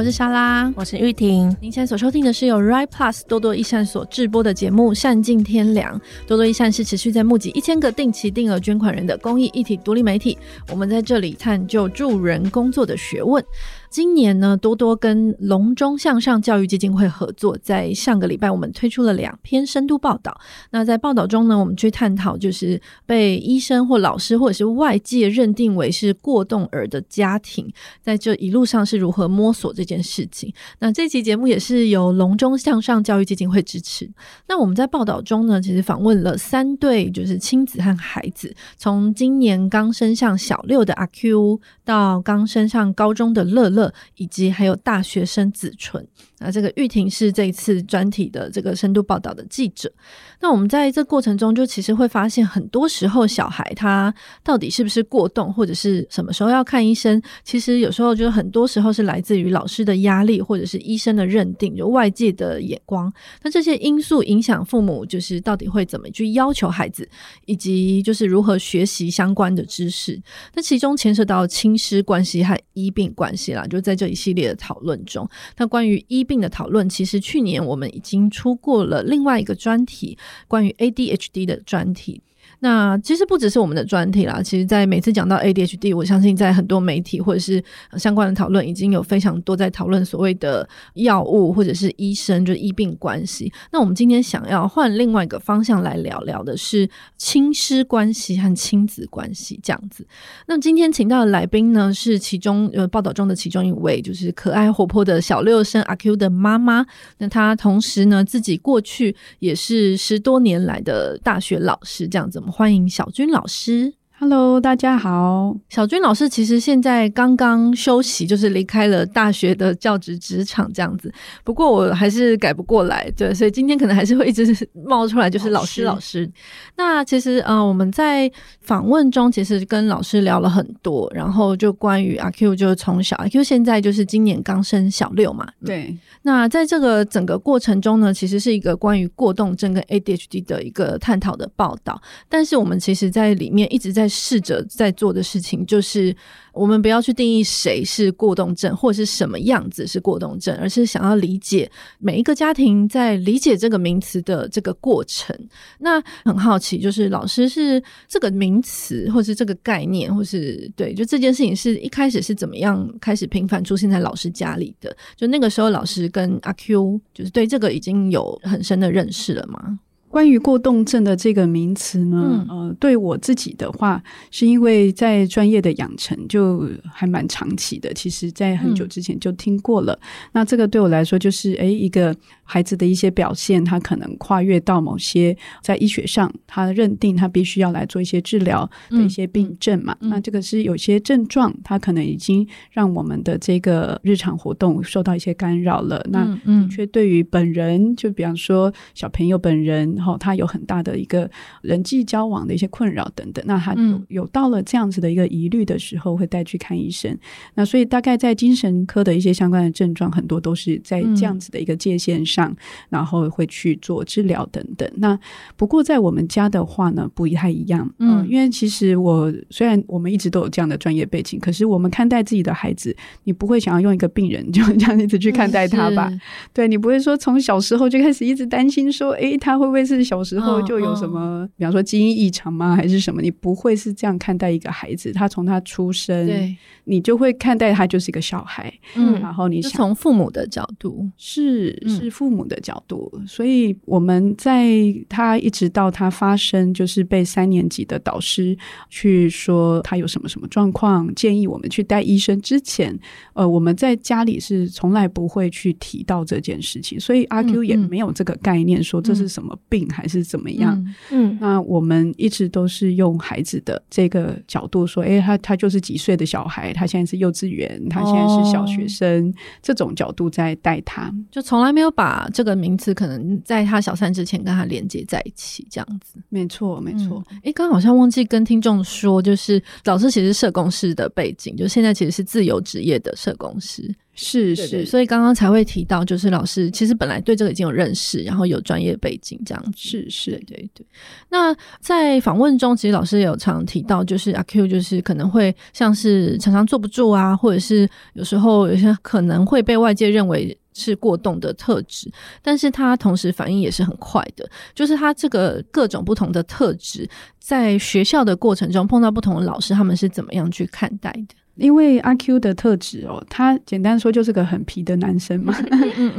嗨，我是莎拉，我是玉婷。您现在所收听的是由 Right Plus 多多益善所制播的节目《善尽天良》。多多益善是持续在募集一千个定期定额捐款人的公益一体独立媒体。我们在这里探究助人工作的学问。今年呢，多多跟隆中向上教育基金会合作，在上个礼拜我们推出了两篇深度报道。那在报道中呢，我们去探讨就是被医生或老师或者是外界认定为是过动儿的家庭，在这一路上是如何摸索这件事情。那这期节目也是由隆中向上教育基金会支持。那我们在报道中呢，其实访问了三对就是亲子和孩子，从今年刚升上小六的阿 Q 到刚升上高中的乐乐。以及还有大学生子纯，那这个玉婷是这一次专题的这个深度报道的记者。那我们在这过程中，就其实会发现，很多时候小孩他到底是不是过动，或者是什么时候要看医生，其实有时候就很多时候是来自于老师的压力，或者是医生的认定，就外界的眼光。那这些因素影响父母，就是到底会怎么去要求孩子，以及就是如何学习相关的知识。那其中牵涉到亲师关系和医病关系啦。就在这一系列的讨论中，那关于医病的讨论，其实去年我们已经出过了另外一个专题，关于 ADHD 的专题。那其实不只是我们的专题啦，其实，在每次讲到 ADHD，我相信在很多媒体或者是相关的讨论，已经有非常多在讨论所谓的药物或者是医生就是医病关系。那我们今天想要换另外一个方向来聊聊的是亲师关系和亲子关系这样子。那今天请到的来宾呢，是其中呃报道中的其中一位，就是可爱活泼的小六生阿 Q 的妈妈。那她同时呢，自己过去也是十多年来的大学老师这样子。欢迎小军老师。Hello，大家好。小军老师其实现在刚刚休息，就是离开了大学的教职职场这样子。不过我还是改不过来，对，所以今天可能还是会一直 冒出来，就是老师老师。那其实呃，我们在访问中其实跟老师聊了很多，然后就关于阿 Q，就是从小阿 Q 现在就是今年刚升小六嘛，对。那在这个整个过程中呢，其实是一个关于过动症跟 ADHD 的一个探讨的报道，但是我们其实在里面一直在。试着在做的事情，就是我们不要去定义谁是过动症，或者是什么样子是过动症，而是想要理解每一个家庭在理解这个名词的这个过程。那很好奇，就是老师是这个名词，或是这个概念，或是对，就这件事情是一开始是怎么样开始频繁出现在老师家里的？就那个时候，老师跟阿 Q 就是对这个已经有很深的认识了吗？关于过动症的这个名词呢，嗯、呃，对我自己的话，是因为在专业的养成就还蛮长期的，其实在很久之前就听过了。嗯、那这个对我来说，就是诶一个孩子的一些表现，他可能跨越到某些在医学上，他认定他必须要来做一些治疗的一些病症嘛。嗯、那这个是有些症状，他可能已经让我们的这个日常活动受到一些干扰了。嗯、那的确对于本人，就比方说小朋友本人。然后他有很大的一个人际交往的一些困扰等等，那他有有到了这样子的一个疑虑的时候，会带去看医生。那所以大概在精神科的一些相关的症状，很多都是在这样子的一个界限上，然后会去做治疗等等。那不过在我们家的话呢，不太一样。嗯，因为其实我虽然我们一直都有这样的专业背景，可是我们看待自己的孩子，你不会想要用一个病人就 这样一直去看待他吧？对，你不会说从小时候就开始一直担心说，诶，他会不会？是小时候就有什么，比方说基因异常吗？还是什么？你不会是这样看待一个孩子，他从他出生，对你就会看待他就是一个小孩。嗯，然后你是从父母的角度，是是父母的角度，嗯、所以我们在他一直到他发生，就是被三年级的导师去说他有什么什么状况，建议我们去带医生之前，呃，我们在家里是从来不会去提到这件事情，所以阿 Q 也没有这个概念，说这是什么病。还是怎么样？嗯，嗯，那我们一直都是用孩子的这个角度说，诶，他他就是几岁的小孩，他现在是幼稚园，他现在是小学生，哦、这种角度在带他，就从来没有把这个名词可能在他小三之前跟他连接在一起，这样子。没错，没错。哎、嗯，刚刚好像忘记跟听众说，就是老师其实是社工师的背景，就现在其实是自由职业的社工师。是是，是，所以刚刚才会提到，就是老师其实本来对这个已经有认识，然后有专业背景这样子。是是，对对对。那在访问中，其实老师也有常提到，就是阿 Q 就是可能会像是常常坐不住啊，或者是有时候有些可能会被外界认为是过动的特质，但是他同时反应也是很快的，就是他这个各种不同的特质，在学校的过程中碰到不同的老师，他们是怎么样去看待的？因为阿 Q 的特质哦，他简单说就是个很皮的男生嘛。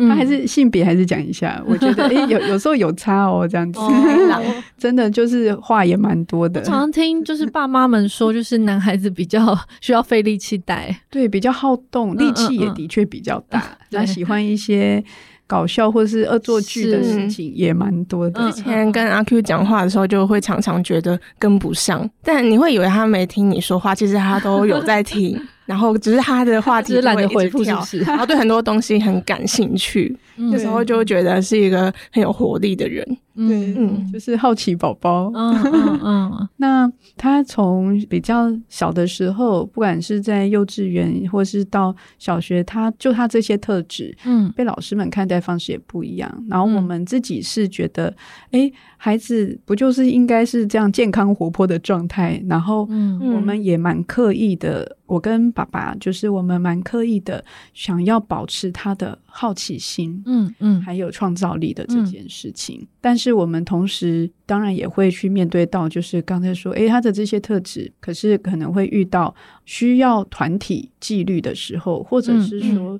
他还是性别还是讲一下，我觉得诶有 有时候有差哦，这样子，哦、真的就是话也蛮多的。常常听就是爸妈们说，就是男孩子比较需要费力气带，对，比较好动，力气也的确比较大，他、喜欢一些。搞笑或是恶作剧的事情也蛮多的。之前跟阿 Q 讲话的时候，就会常常觉得跟不上，但你会以为他没听你说话，其实他都有在听。然后只是他的话题懒得回复，然后对很多东西很感兴趣，那时候就觉得是一个很有活力的人。对，嗯，就是好奇宝宝。嗯嗯嗯。那他从比较小的时候，不管是在幼稚园或是到小学，他就他这些特质，嗯，被老师们看待方式也不一样。然后我们自己是觉得，哎，孩子不就是应该是这样健康活泼的状态？然后，嗯，我们也蛮刻意的。我跟爸爸就是我们蛮刻意的，想要保持他的好奇心，嗯嗯，还有创造力的这件事情。嗯、但是我们同时当然也会去面对到，就是刚才说，诶，他的这些特质，可是可能会遇到需要团体纪律的时候，或者是说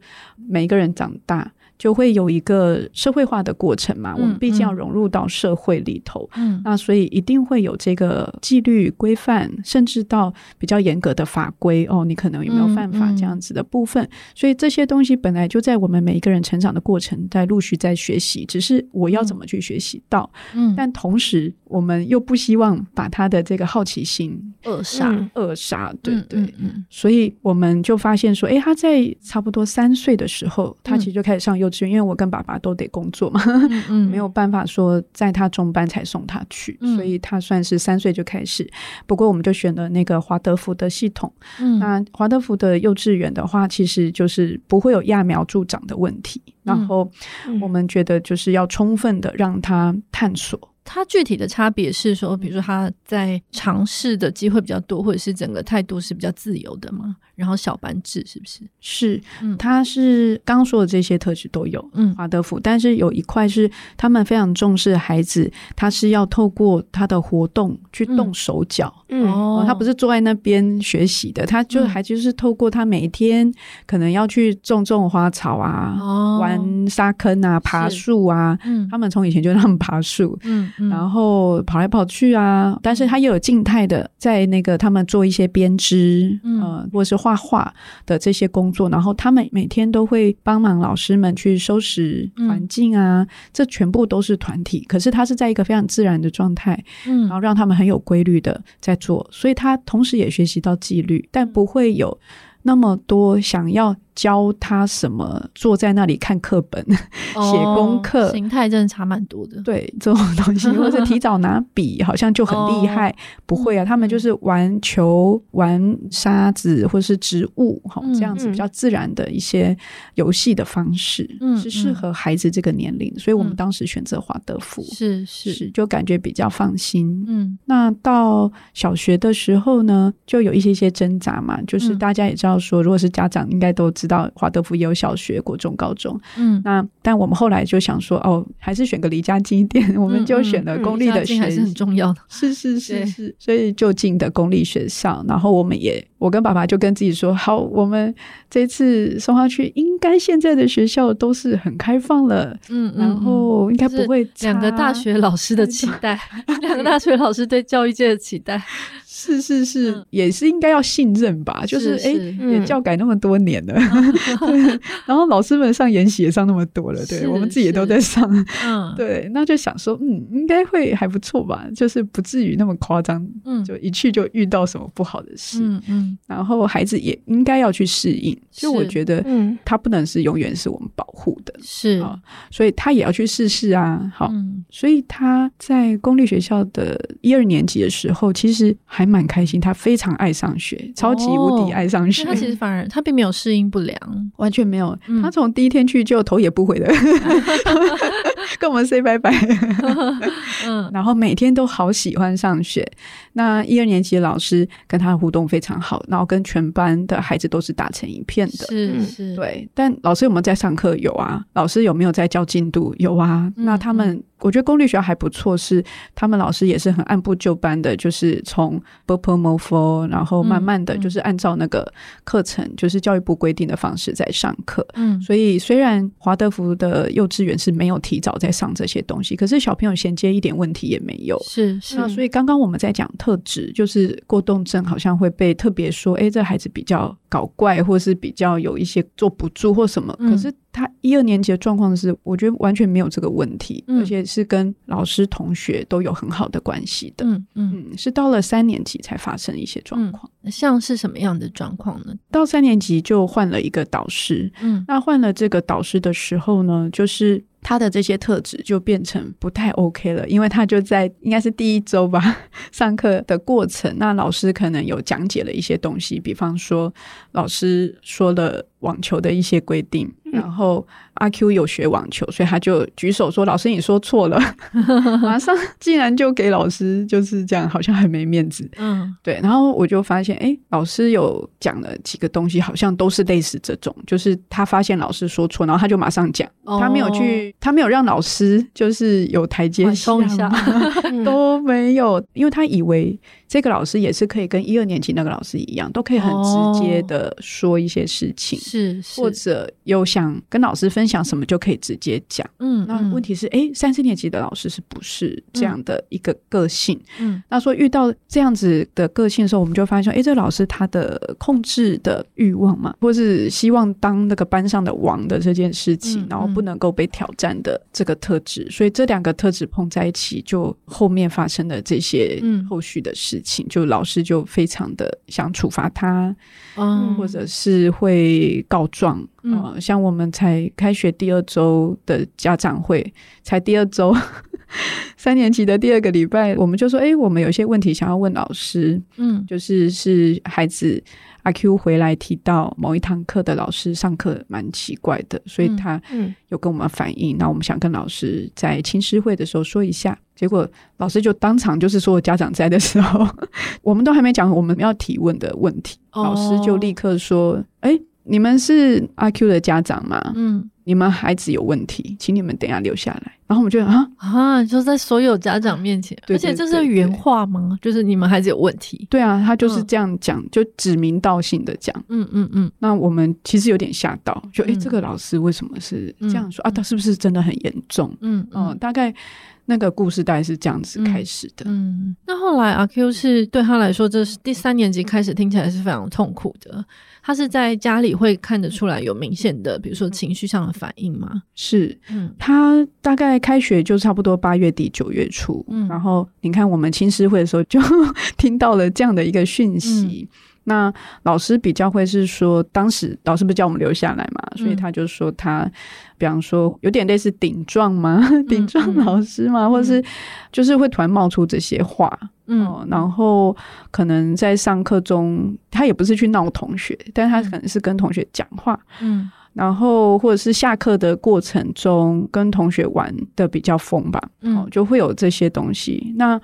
每个人长大。就会有一个社会化的过程嘛，嗯、我们毕竟要融入到社会里头，嗯，那所以一定会有这个纪律规范，甚至到比较严格的法规哦，你可能有没有犯法这样子的部分，所以这些东西本来就在我们每一个人成长的过程，在陆续在学习，只是我要怎么去学习到，嗯，但同时我们又不希望把他的这个好奇心扼杀，扼杀，对对，嗯所以我们就发现说，哎，他在差不多三岁的时候，他其实就开始上幼。因为我跟爸爸都得工作嘛，嗯 嗯、没有办法说在他中班才送他去，嗯、所以他算是三岁就开始。不过我们就选了那个华德福的系统。嗯、那华德福的幼稚园的话，其实就是不会有揠苗助长的问题。嗯、然后我们觉得就是要充分的让他探索。他具体的差别是说，比如说他在尝试的机会比较多，或者是整个态度是比较自由的嘛？然后小班制是不是？是，他是刚说的这些特质都有，嗯，华德福，但是有一块是他们非常重视孩子，他是要透过他的活动去动手脚，嗯，哦，他不是坐在那边学习的，他就还就是透过他每一天可能要去种种花草啊，哦，玩沙坑啊，爬树啊，嗯，他们从以前就让他们爬树，嗯。然后跑来跑去啊，但是他又有静态的，在那个他们做一些编织，嗯、呃，或者是画画的这些工作。然后他们每天都会帮忙老师们去收拾环境啊，嗯、这全部都是团体。可是他是在一个非常自然的状态，嗯，然后让他们很有规律的在做，所以他同时也学习到纪律，但不会有那么多想要。教他什么？坐在那里看课本、写功课，形态真的差蛮多的。对，这种东西，或者提早拿笔，好像就很厉害。哦、不会啊，他们就是玩球、玩沙子，或者是植物，哈、嗯，这样子比较自然的一些游戏的方式，嗯，是适合孩子这个年龄。所以我们当时选择华德福，是是，是，就感觉比较放心。嗯，那到小学的时候呢，就有一些些挣扎嘛，就是大家也知道说，如果是家长，应该都知道华德福也有小学、国中、高中，嗯，那但我们后来就想说，哦，还是选个离家近一点，我们就选了 公立的学校，还是很重要的，是是是是，所以就近的公立学校。然后我们也，我跟爸爸就跟自己说，好，我们这次送他去，应该现在的学校都是很开放了，嗯，然后应该不会两个大学老师的期待，两个大学老师对教育界的期待。是是是，嗯、也是应该要信任吧。就是哎，也教改那么多年了，对。然后老师们上研习也上那么多了，对，我们自己也都在上。嗯，对，那就想说，嗯，应该会还不错吧，就是不至于那么夸张。嗯，就一去就遇到什么不好的事。嗯嗯。然后孩子也应该要去适应。就我觉得，嗯，他不能是永远是我们保护的。是啊，所以他也要去试试啊。好，嗯、所以他在公立学校的一二年级的时候，其实还。蛮开心，他非常爱上学，超级无敌爱上学。他其实 反而他并没有适应不良，完全没有。他从第一天去就头也不回的。跟我们 say 拜拜，嗯，然后每天都好喜欢上学。那一二年级的老师跟他的互动非常好，然后跟全班的孩子都是打成一片的。是是，对，但老师有没有在上课？有啊，老师有没有在教进度？有啊。那他们，我觉得公立学校还不错，是他们老师也是很按部就班的，就是从，然后慢慢的就是按照那个课程，就是教育部规定的方式在上课。嗯，所以虽然华德福的幼稚园是没有提早在上这些东西，可是小朋友衔接一点问题也没有。是是。那所以刚刚我们在讲。特质，就是过动症好像会被特别说，哎，这孩子比较搞怪，或是比较有一些坐不住或什么。嗯、可是他一二年级的状况是，我觉得完全没有这个问题，嗯、而且。是跟老师、同学都有很好的关系的。嗯嗯，是到了三年级才发生一些状况。嗯，像是什么样的状况呢？到三年级就换了一个导师。嗯，那换了这个导师的时候呢，就是。他的这些特质就变成不太 OK 了，因为他就在应该是第一周吧，上课的过程，那老师可能有讲解了一些东西，比方说老师说了网球的一些规定，嗯、然后阿 Q 有学网球，所以他就举手说：“老师，你说错了。”马上竟然就给老师就是这样，好像很没面子。嗯，对。然后我就发现，哎，老师有讲了几个东西，好像都是类似这种，就是他发现老师说错，然后他就马上讲，哦、他没有去。他没有让老师就是有台阶下，都没有，因为他以为这个老师也是可以跟一二年级那个老师一样，都可以很直接的说一些事情，是，或者有想跟老师分享什么就可以直接讲。嗯，那问题是，哎，三四年级的老师是不是这样的一个个性？嗯，那说遇到这样子的个性的时候，我们就发现，哎，这个老师他的控制的欲望嘛，或是希望当那个班上的王的这件事情，然后不能够被挑战。的这个特质，所以这两个特质碰在一起，就后面发生的这些后续的事情，嗯、就老师就非常的想处罚他，嗯，或者是会告状，嗯、呃，像我们才开学第二周的家长会，才第二周，三年级的第二个礼拜，我们就说，哎，我们有些问题想要问老师，嗯，就是是孩子。阿 Q 回来提到某一堂课的老师上课蛮奇怪的，所以他有跟我们反映。那、嗯嗯、我们想跟老师在青师会的时候说一下，结果老师就当场就是说家长在的时候，我们都还没讲我们要提问的问题，哦、老师就立刻说：“哎，你们是阿 Q 的家长吗？嗯，你们孩子有问题，请你们等一下留下来。”然后我们就啊啊，就在所有家长面前，而且这是原话吗？就是你们孩子有问题？对啊，他就是这样讲，就指名道姓的讲。嗯嗯嗯。那我们其实有点吓到，就诶，这个老师为什么是这样说啊？他是不是真的很严重？嗯嗯，大概那个故事大概是这样子开始的。嗯，那后来阿 Q 是对他来说，这是第三年级开始听起来是非常痛苦的。他是在家里会看得出来有明显的，比如说情绪上的反应吗？是，嗯，他大概开学就差不多八月底九月初，嗯，然后你看我们青师会的时候就 听到了这样的一个讯息。嗯、那老师比较会是说，当时老师不是叫我们留下来嘛，所以他就说他，比方说有点类似顶撞吗，顶撞老师嘛，嗯、或者是就是会突然冒出这些话。嗯，然后可能在上课中，他也不是去闹同学，但他可能是跟同学讲话。嗯，然后或者是下课的过程中跟同学玩的比较疯吧。嗯，就会有这些东西。那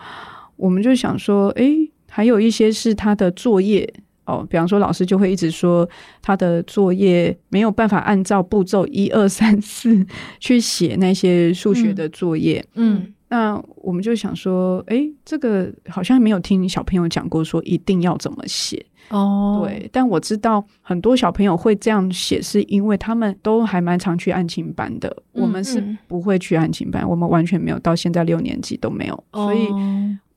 我们就想说，诶，还有一些是他的作业哦，比方说老师就会一直说他的作业没有办法按照步骤一二三四去写那些数学的作业。嗯。嗯那我们就想说，诶，这个好像没有听小朋友讲过，说一定要怎么写哦。对，但我知道很多小朋友会这样写，是因为他们都还蛮常去案情班的。嗯、我们是不会去案情班，嗯、我们完全没有，到现在六年级都没有，所以。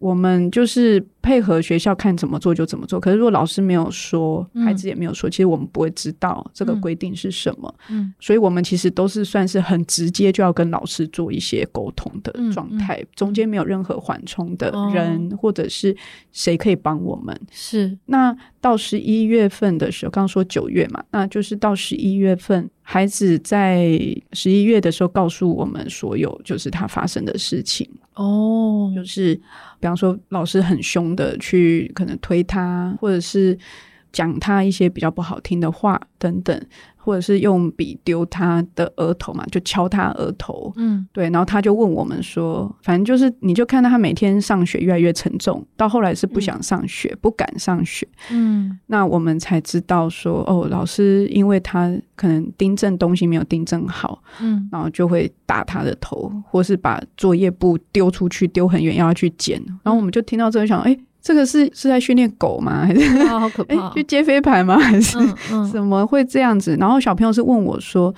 哦我们就是配合学校看怎么做就怎么做。可是如果老师没有说，孩子也没有说，其实我们不会知道这个规定是什么。嗯，所以我们其实都是算是很直接就要跟老师做一些沟通的状态，中间没有任何缓冲的人或者是谁可以帮我们。是。那到十一月份的时候，刚刚说九月嘛，那就是到十一月份，孩子在十一月的时候告诉我们所有就是他发生的事情。哦，就是比方说老师很凶的去可能推他，或者是讲他一些比较不好听的话等等。或者是用笔丢他的额头嘛，就敲他额头，嗯，对，然后他就问我们说，反正就是你就看到他每天上学越来越沉重，到后来是不想上学，嗯、不敢上学，嗯，那我们才知道说，哦，老师因为他可能订正东西没有订正好，嗯，然后就会打他的头，或是把作业簿丢出去，丢很远要去捡，然后我们就听到这个想，哎。这个是是在训练狗吗？还是好可怕、哦？去接飞盘吗？还是怎么会这样子？然后小朋友是问我说。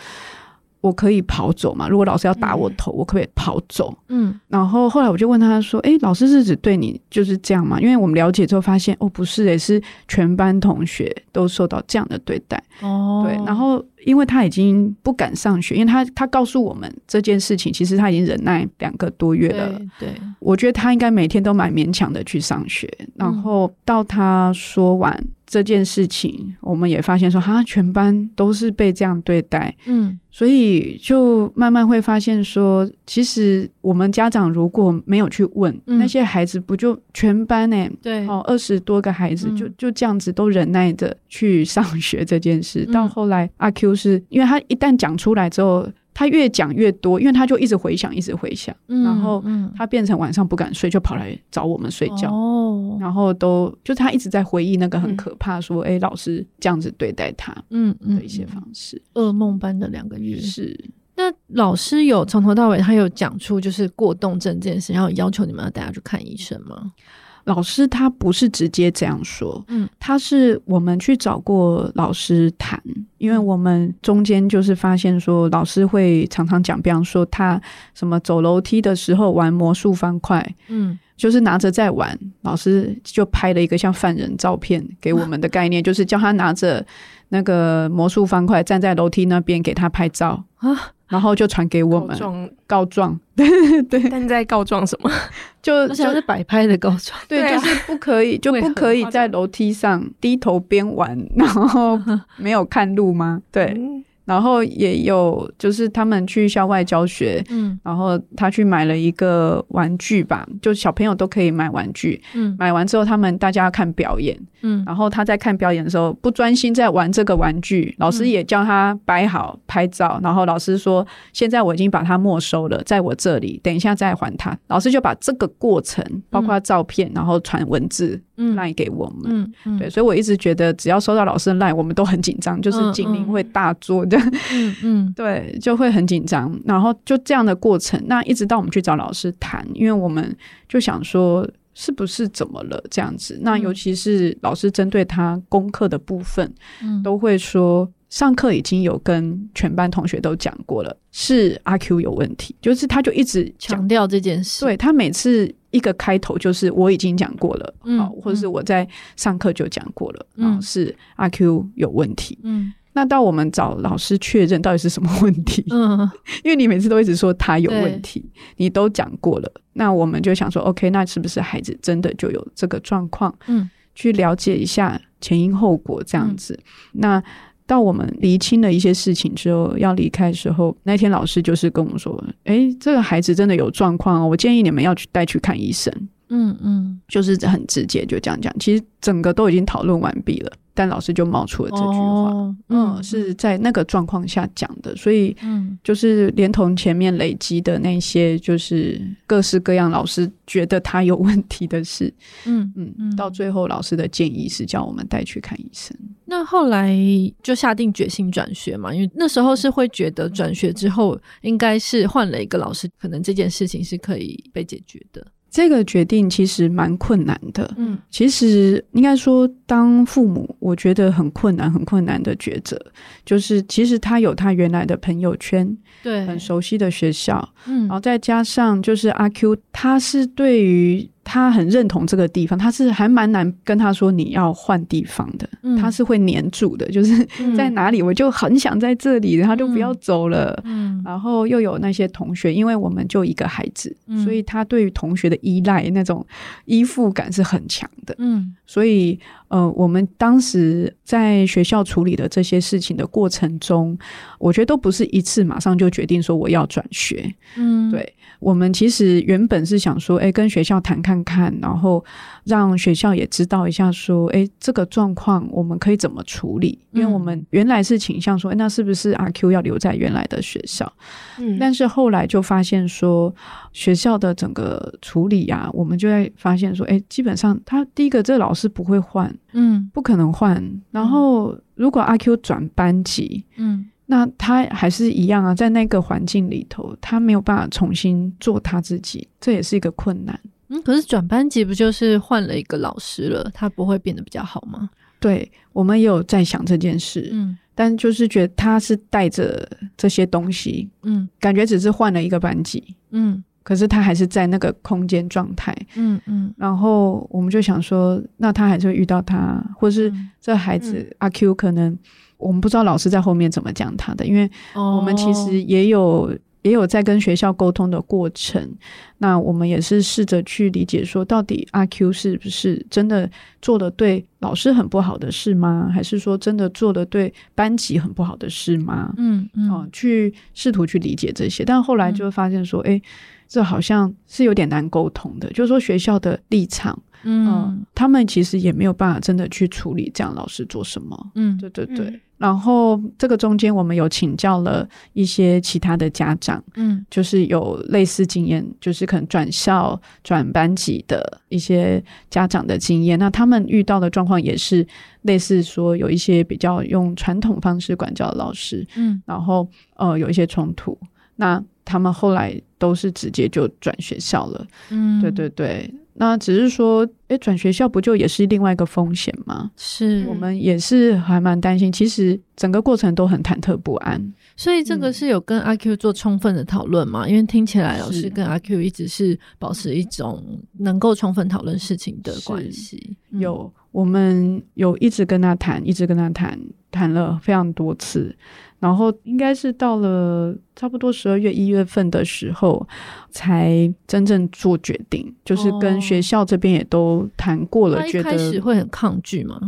我可以跑走吗？如果老师要打我头，嗯、我可不可以跑走？嗯，然后后来我就问他说：“诶，老师是指对你就是这样吗？”因为我们了解之后发现，哦，不是，诶，是全班同学都受到这样的对待。哦，对。然后因为他已经不敢上学，因为他他告诉我们这件事情，其实他已经忍耐两个多月了。对，对我觉得他应该每天都蛮勉强的去上学。然后到他说完这件事情，我们也发现说，哈，全班都是被这样对待。嗯。所以就慢慢会发现说，其实我们家长如果没有去问、嗯、那些孩子，不就全班呢？对，哦，二十多个孩子就就这样子都忍耐着去上学这件事。嗯、到后来，阿 Q 是因为他一旦讲出来之后。他越讲越多，因为他就一直回想，一直回想，嗯、然后他变成晚上不敢睡，就跑来找我们睡觉。哦，然后都就他一直在回忆那个很可怕，说，哎、嗯，老师这样子对待他，嗯嗯的一些方式，噩梦般的两个月。是，那老师有从头到尾，他有讲出就是过动症这件事，然后要求你们要带他去看医生吗？老师他不是直接这样说，嗯，他是我们去找过老师谈，因为我们中间就是发现说，老师会常常讲，比方说他什么走楼梯的时候玩魔术方块，嗯，就是拿着在玩，老师就拍了一个像犯人照片给我们的概念，就是叫他拿着那个魔术方块站在楼梯那边给他拍照。啊。然后就传给我们告状，告状，对 对。但在告状什么？就就是摆拍的告状，对，就是不可以，就不可以在楼梯上低头边玩，然后没有看路吗？对。嗯然后也有，就是他们去校外教学，嗯，然后他去买了一个玩具吧，就小朋友都可以买玩具，嗯，买完之后他们大家要看表演，嗯，然后他在看表演的时候不专心在玩这个玩具，老师也叫他摆好拍照，然后老师说现在我已经把它没收了，在我这里，等一下再还他。老师就把这个过程，包括照片，然后传文字。赖给我们，嗯嗯，对，所以我一直觉得，只要收到老师的赖，我们都很紧张，就是警铃会大作的，嗯嗯，对，就会很紧张。然后就这样的过程，那一直到我们去找老师谈，因为我们就想说，是不是怎么了这样子？那尤其是老师针对他功课的部分，嗯，都会说。上课已经有跟全班同学都讲过了，是阿 Q 有问题，就是他就一直强调这件事。对，他每次一个开头就是我已经讲过了，嗯，或者是我在上课就讲过了，嗯，是阿 Q 有问题。嗯，那到我们找老师确认到底是什么问题，嗯，因为你每次都一直说他有问题，你都讲过了，那我们就想说，OK，那是不是孩子真的就有这个状况？嗯，去了解一下前因后果这样子，嗯，那。到我们厘清了一些事情之后，要离开的时候，那天老师就是跟我们说：“哎，这个孩子真的有状况哦，我建议你们要去带去看医生。”嗯嗯，就是很直接就这样讲。其实整个都已经讨论完毕了。但老师就冒出了这句话，哦、嗯，嗯，是在那个状况下讲的，所以，嗯，就是连同前面累积的那些，就是各式各样老师觉得他有问题的事，嗯嗯，到最后老师的建议是叫我们带去看医生。那后来就下定决心转学嘛，因为那时候是会觉得转学之后应该是换了一个老师，可能这件事情是可以被解决的。这个决定其实蛮困难的，嗯，其实应该说，当父母我觉得很困难、很困难的抉择，就是其实他有他原来的朋友圈，对，很熟悉的学校，嗯，然后再加上就是阿 Q，他是对于。他很认同这个地方，他是还蛮难跟他说你要换地方的，嗯、他是会黏住的，就是在哪里我就很想在这里，然后就不要走了。嗯，然后又有那些同学，因为我们就一个孩子，嗯、所以他对于同学的依赖那种依附感是很强的。嗯，所以呃，我们当时在学校处理的这些事情的过程中，我觉得都不是一次马上就决定说我要转学。嗯，对。我们其实原本是想说，哎，跟学校谈看看看，然后让学校也知道一下，说，哎，这个状况我们可以怎么处理？因为我们原来是倾向说，哎，那是不是阿 Q 要留在原来的学校？嗯，但是后来就发现说，学校的整个处理啊，我们就会发现说，哎，基本上他第一个这个老师不会换，嗯，不可能换。然后如果阿 Q 转班级，嗯。那他还是一样啊，在那个环境里头，他没有办法重新做他自己，这也是一个困难。嗯，可是转班级不就是换了一个老师了，他不会变得比较好吗？对，我们也有在想这件事，嗯，但就是觉得他是带着这些东西，嗯，感觉只是换了一个班级，嗯，可是他还是在那个空间状态，嗯嗯，然后我们就想说，那他还是会遇到他，或是这孩子、嗯、阿 Q 可能。我们不知道老师在后面怎么讲他的，因为我们其实也有、oh. 也有在跟学校沟通的过程。那我们也是试着去理解，说到底阿 Q 是不是真的做了对老师很不好的事吗？还是说真的做了对班级很不好的事吗？嗯嗯，哦，去试图去理解这些，但后来就发现说，哎、嗯，这好像是有点难沟通的，就是说学校的立场。嗯、呃，他们其实也没有办法真的去处理这样老师做什么。嗯，对对对。嗯、然后这个中间我们有请教了一些其他的家长，嗯，就是有类似经验，就是可能转校转班级的一些家长的经验。那他们遇到的状况也是类似，说有一些比较用传统方式管教的老师，嗯，然后呃有一些冲突。那他们后来都是直接就转学校了。嗯，对对对。那只是说，诶，转学校不就也是另外一个风险吗？是我们也是还蛮担心。其实整个过程都很忐忑不安。所以这个是有跟阿 Q 做充分的讨论吗？嗯、因为听起来老师跟阿 Q 一直是保持一种能够充分讨论事情的关系。有，我们有一直跟他谈，一直跟他谈，谈了非常多次。然后应该是到了差不多十二月一月份的时候，才真正做决定，就是跟学校这边也都谈过了。觉得一开始会很抗拒吗？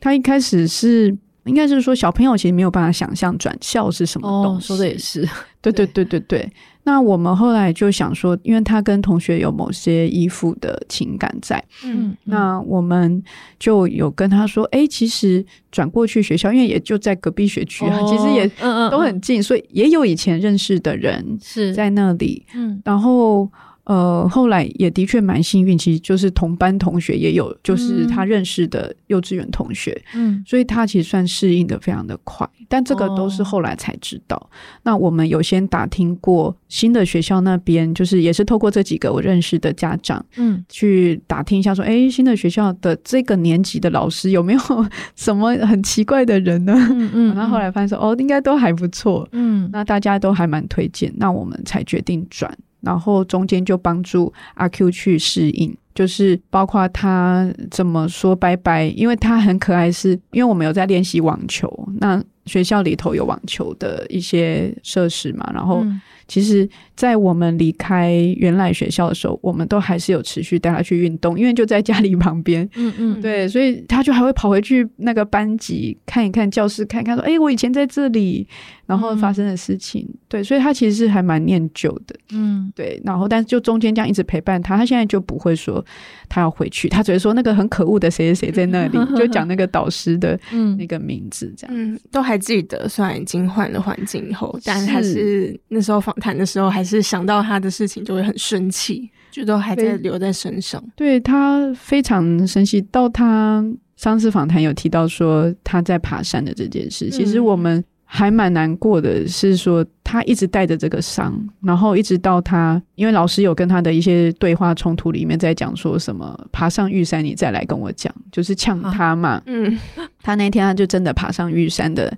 他一开始是。应该是说，小朋友其实没有办法想象转校是什么东西。哦，说的也是，对对对对对。那我们后来就想说，因为他跟同学有某些依附的情感在，嗯，那我们就有跟他说，哎，其实转过去学校，因为也就在隔壁学区啊，哦，其实也都很近，嗯。嗯嗯，所以也有以前认识的人是。在那里，嗯，然后。呃，后来也的确蛮幸运，其实就是同班同学也有，就是他认识的幼稚园同学，嗯，所以他其实算适应的非常的快，但这个都是后来才知道。哦、那我们有先打听过新的学校那边，就是也是透过这几个我认识的家长，嗯，去打听一下说，哎，新的学校的这个年级的老师有没有 什么很奇怪的人呢？嗯嗯，然后后来发现说，哦，应该都还不错，嗯，那大家都还蛮推荐，那我们才决定转。然后中间就帮助阿 Q 去适应，就是包括他怎么说拜拜，因为他很可爱是，因为我们有在练习网球，那学校里头有网球的一些设施嘛，然后。嗯其实，在我们离开原来学校的时候，我们都还是有持续带他去运动，因为就在家里旁边。嗯嗯，对，所以他就还会跑回去那个班级看一看，教室看一看，说：“哎，我以前在这里，然后发生的事情。嗯”对，所以他其实是还蛮念旧的。嗯，对。然后，但是就中间这样一直陪伴他，他现在就不会说他要回去，他只会说那个很可恶的谁谁谁在那里，就讲那个导师的那个名字，这样。嗯，都还记得，虽然已经换了环境以后，但还是那时候访谈的时候，还是想到他的事情就会很生气，就都还在留在身上。对，他非常生气，到他上次访谈有提到说他在爬山的这件事，其实我们还蛮难过的，是说他一直带着这个伤，然后一直到他，因为老师有跟他的一些对话冲突里面在讲说什么爬上玉山，你再来跟我讲，就是呛他嘛。嗯，他那天他就真的爬上玉山的。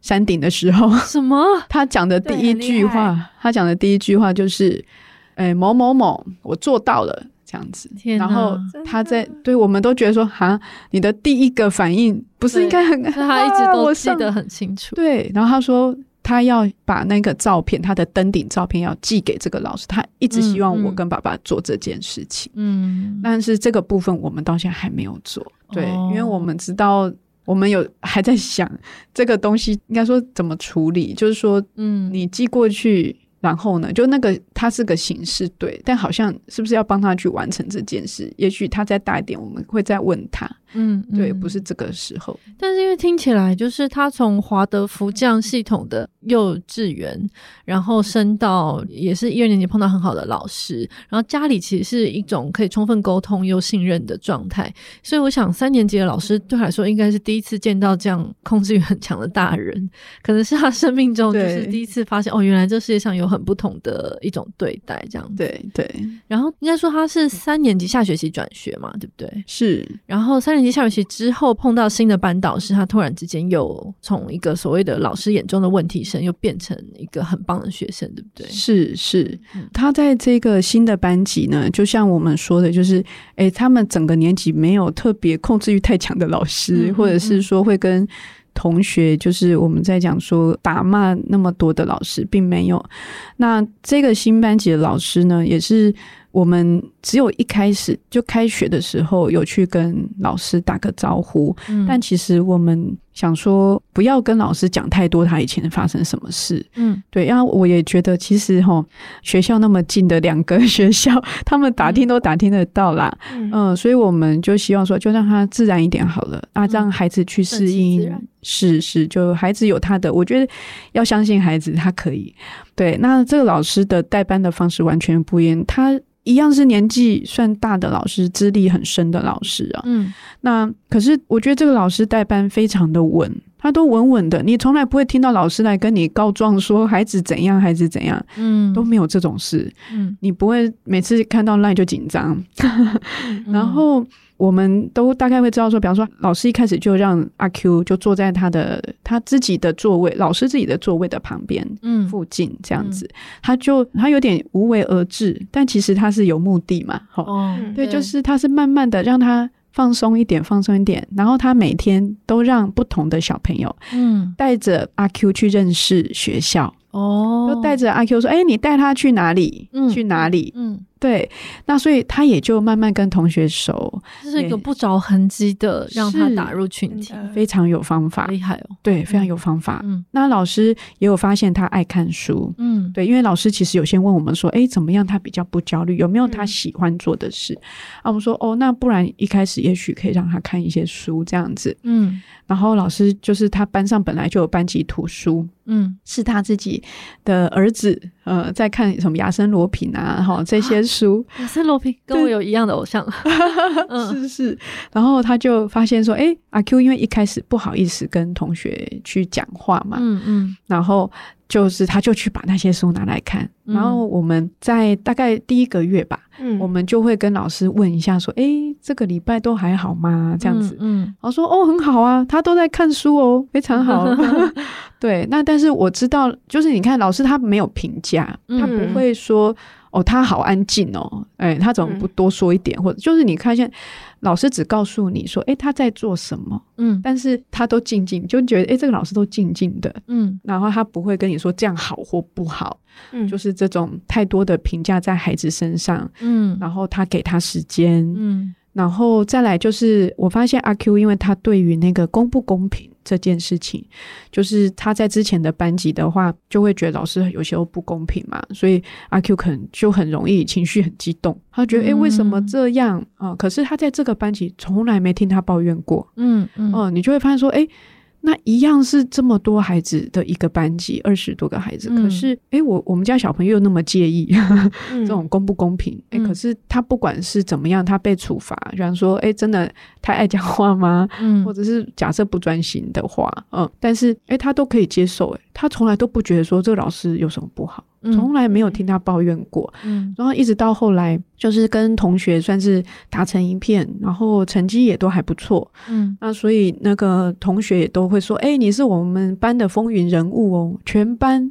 山顶的时候，什么？他讲的第一句话，他讲的第一句话就是：“哎、欸，某某某，我做到了。”这样子。然后他在对我们都觉得说：“哈，你的第一个反应不是应该很……”他一直都记得很清楚。对，然后他说：“他要把那个照片，他的登顶照片要寄给这个老师，他一直希望我跟爸爸做这件事情。嗯，但是这个部分我们到现在还没有做。对，哦、因为我们知道，我们有还在想这个东西应该说怎么处理，就是说，嗯，你寄过去。然后呢，就那个他是个形式，对，但好像是不是要帮他去完成这件事？也许他再大一点，我们会再问他。嗯，对，不是这个时候。但是因为听起来就是他从华德福这样系统的幼稚园，然后升到也是一二年级碰到很好的老师，然后家里其实是一种可以充分沟通又信任的状态。所以我想三年级的老师对他来说应该是第一次见到这样控制欲很强的大人，可能是他生命中就是第一次发现哦，原来这世界上有很不同的一种对待这样子。对对。然后应该说他是三年级下学期转学嘛，对不对？是。然后三年级。下学期之后碰到新的班导师，他突然之间又从一个所谓的老师眼中的问题生，又变成一个很棒的学生，对不对？是是，他在这个新的班级呢，就像我们说的，就是诶，他们整个年级没有特别控制欲太强的老师，嗯嗯嗯，或者是说会跟同学，就是我们在讲说打骂那么多的老师，并没有。那这个新班级的老师呢，也是。我们只有一开始就开学的时候有去跟老师打个招呼，嗯，但其实我们想说不要跟老师讲太多他以前发生什么事，嗯，对，然后我也觉得其实哈，学校那么近的两个学校，他们打听都打听得到啦，嗯，呃，所以我们就希望说就让他自然一点好了，啊，让孩子去适应，是是，就孩子有他的，我觉得要相信孩子，他可以，对，那这个老师的代班的方式完全不一样，他。一样是年纪算大的老师，资历很深的老师啊。嗯，那可是我觉得这个老师带班非常的稳，他都稳稳的，你从来不会听到老师来跟你告状说孩子怎样，孩子怎样，嗯，都没有这种事。嗯，你不会每次看到 LINE 就紧张，然后。我们都大概会知道说，比方说，老师一开始就让阿 Q 就坐在他的他自己的座位，老师自己的座位的旁边，嗯，附近这样子，嗯、他就他有点无为而治，但其实他是有目的嘛，哦，对，就是他是慢慢的让他放松一点，放松一点，然后他每天都让不同的小朋友，嗯，带着阿 Q 去认识学校，哦，都带着阿 Q 说，哎，你带他去哪里？嗯，去哪里？嗯。对，那所以他也就慢慢跟同学熟，这是一个不着痕迹的让他打入群体，非常有方法，厉害哦。对，非常有方法。嗯，那老师也有发现他爱看书，嗯，对，因为老师其实有先问我们说，哎，怎么样他比较不焦虑？有没有他喜欢做的事？啊，我们说，哦，那不然一开始也许可以让他看一些书这样子，嗯，然后老师就是他班上本来就有班级图书。嗯，是他自己的儿子，呃，在看什么亚森罗平啊，哈，这些书。亚森罗平跟我有一样的偶像，是是。然后他就发现说，哎，阿 Q 因为一开始不好意思跟同学去讲话嘛，嗯嗯，然后。就是，他就去把那些书拿来看，嗯、然后我们在大概第一个月吧，嗯，我们就会跟老师问一下，说，哎，这个礼拜都还好吗？这样子，嗯，然后说，哦，很好啊，他都在看书哦，非常好。对，那但是我知道，就是你看，老师他没有评价，他不会说。哦，他好安静哦，哎，他怎么不多说一点？嗯、或者就是你看，现在老师只告诉你说，哎，他在做什么？嗯，但是他都静静，就觉得哎，这个老师都静静的，嗯，然后他不会跟你说这样好或不好，嗯，就是这种太多的评价在孩子身上，嗯，然后他给他时间，嗯。然后再来就是，我发现阿 Q，因为他对于那个公不公平这件事情，就是他在之前的班级的话，就会觉得老师有时候不公平嘛，所以阿 Q 可能就很容易情绪很激动，他觉得诶，为什么这样啊、嗯？可是他在这个班级从来没听他抱怨过，嗯嗯，嗯，你就会发现说，诶。那一样是这么多孩子的一个班级，二十多个孩子。嗯、可是，哎、欸，我我们家小朋友又那么介意、嗯、这种公不公平？哎、欸，可是他不管是怎么样，他被处罚，比方说，哎、欸，真的太爱讲话吗？嗯，或者是假设不专心的话，嗯，但是，哎、欸，他都可以接受、欸，哎，他从来都不觉得说这个老师有什么不好。从来没有听他抱怨过，嗯，然后一直到后来，就是跟同学算是打成一片，然后成绩也都还不错。嗯，那所以那个同学也都会说：“哎，你是我们班的风云人物哦，全班。”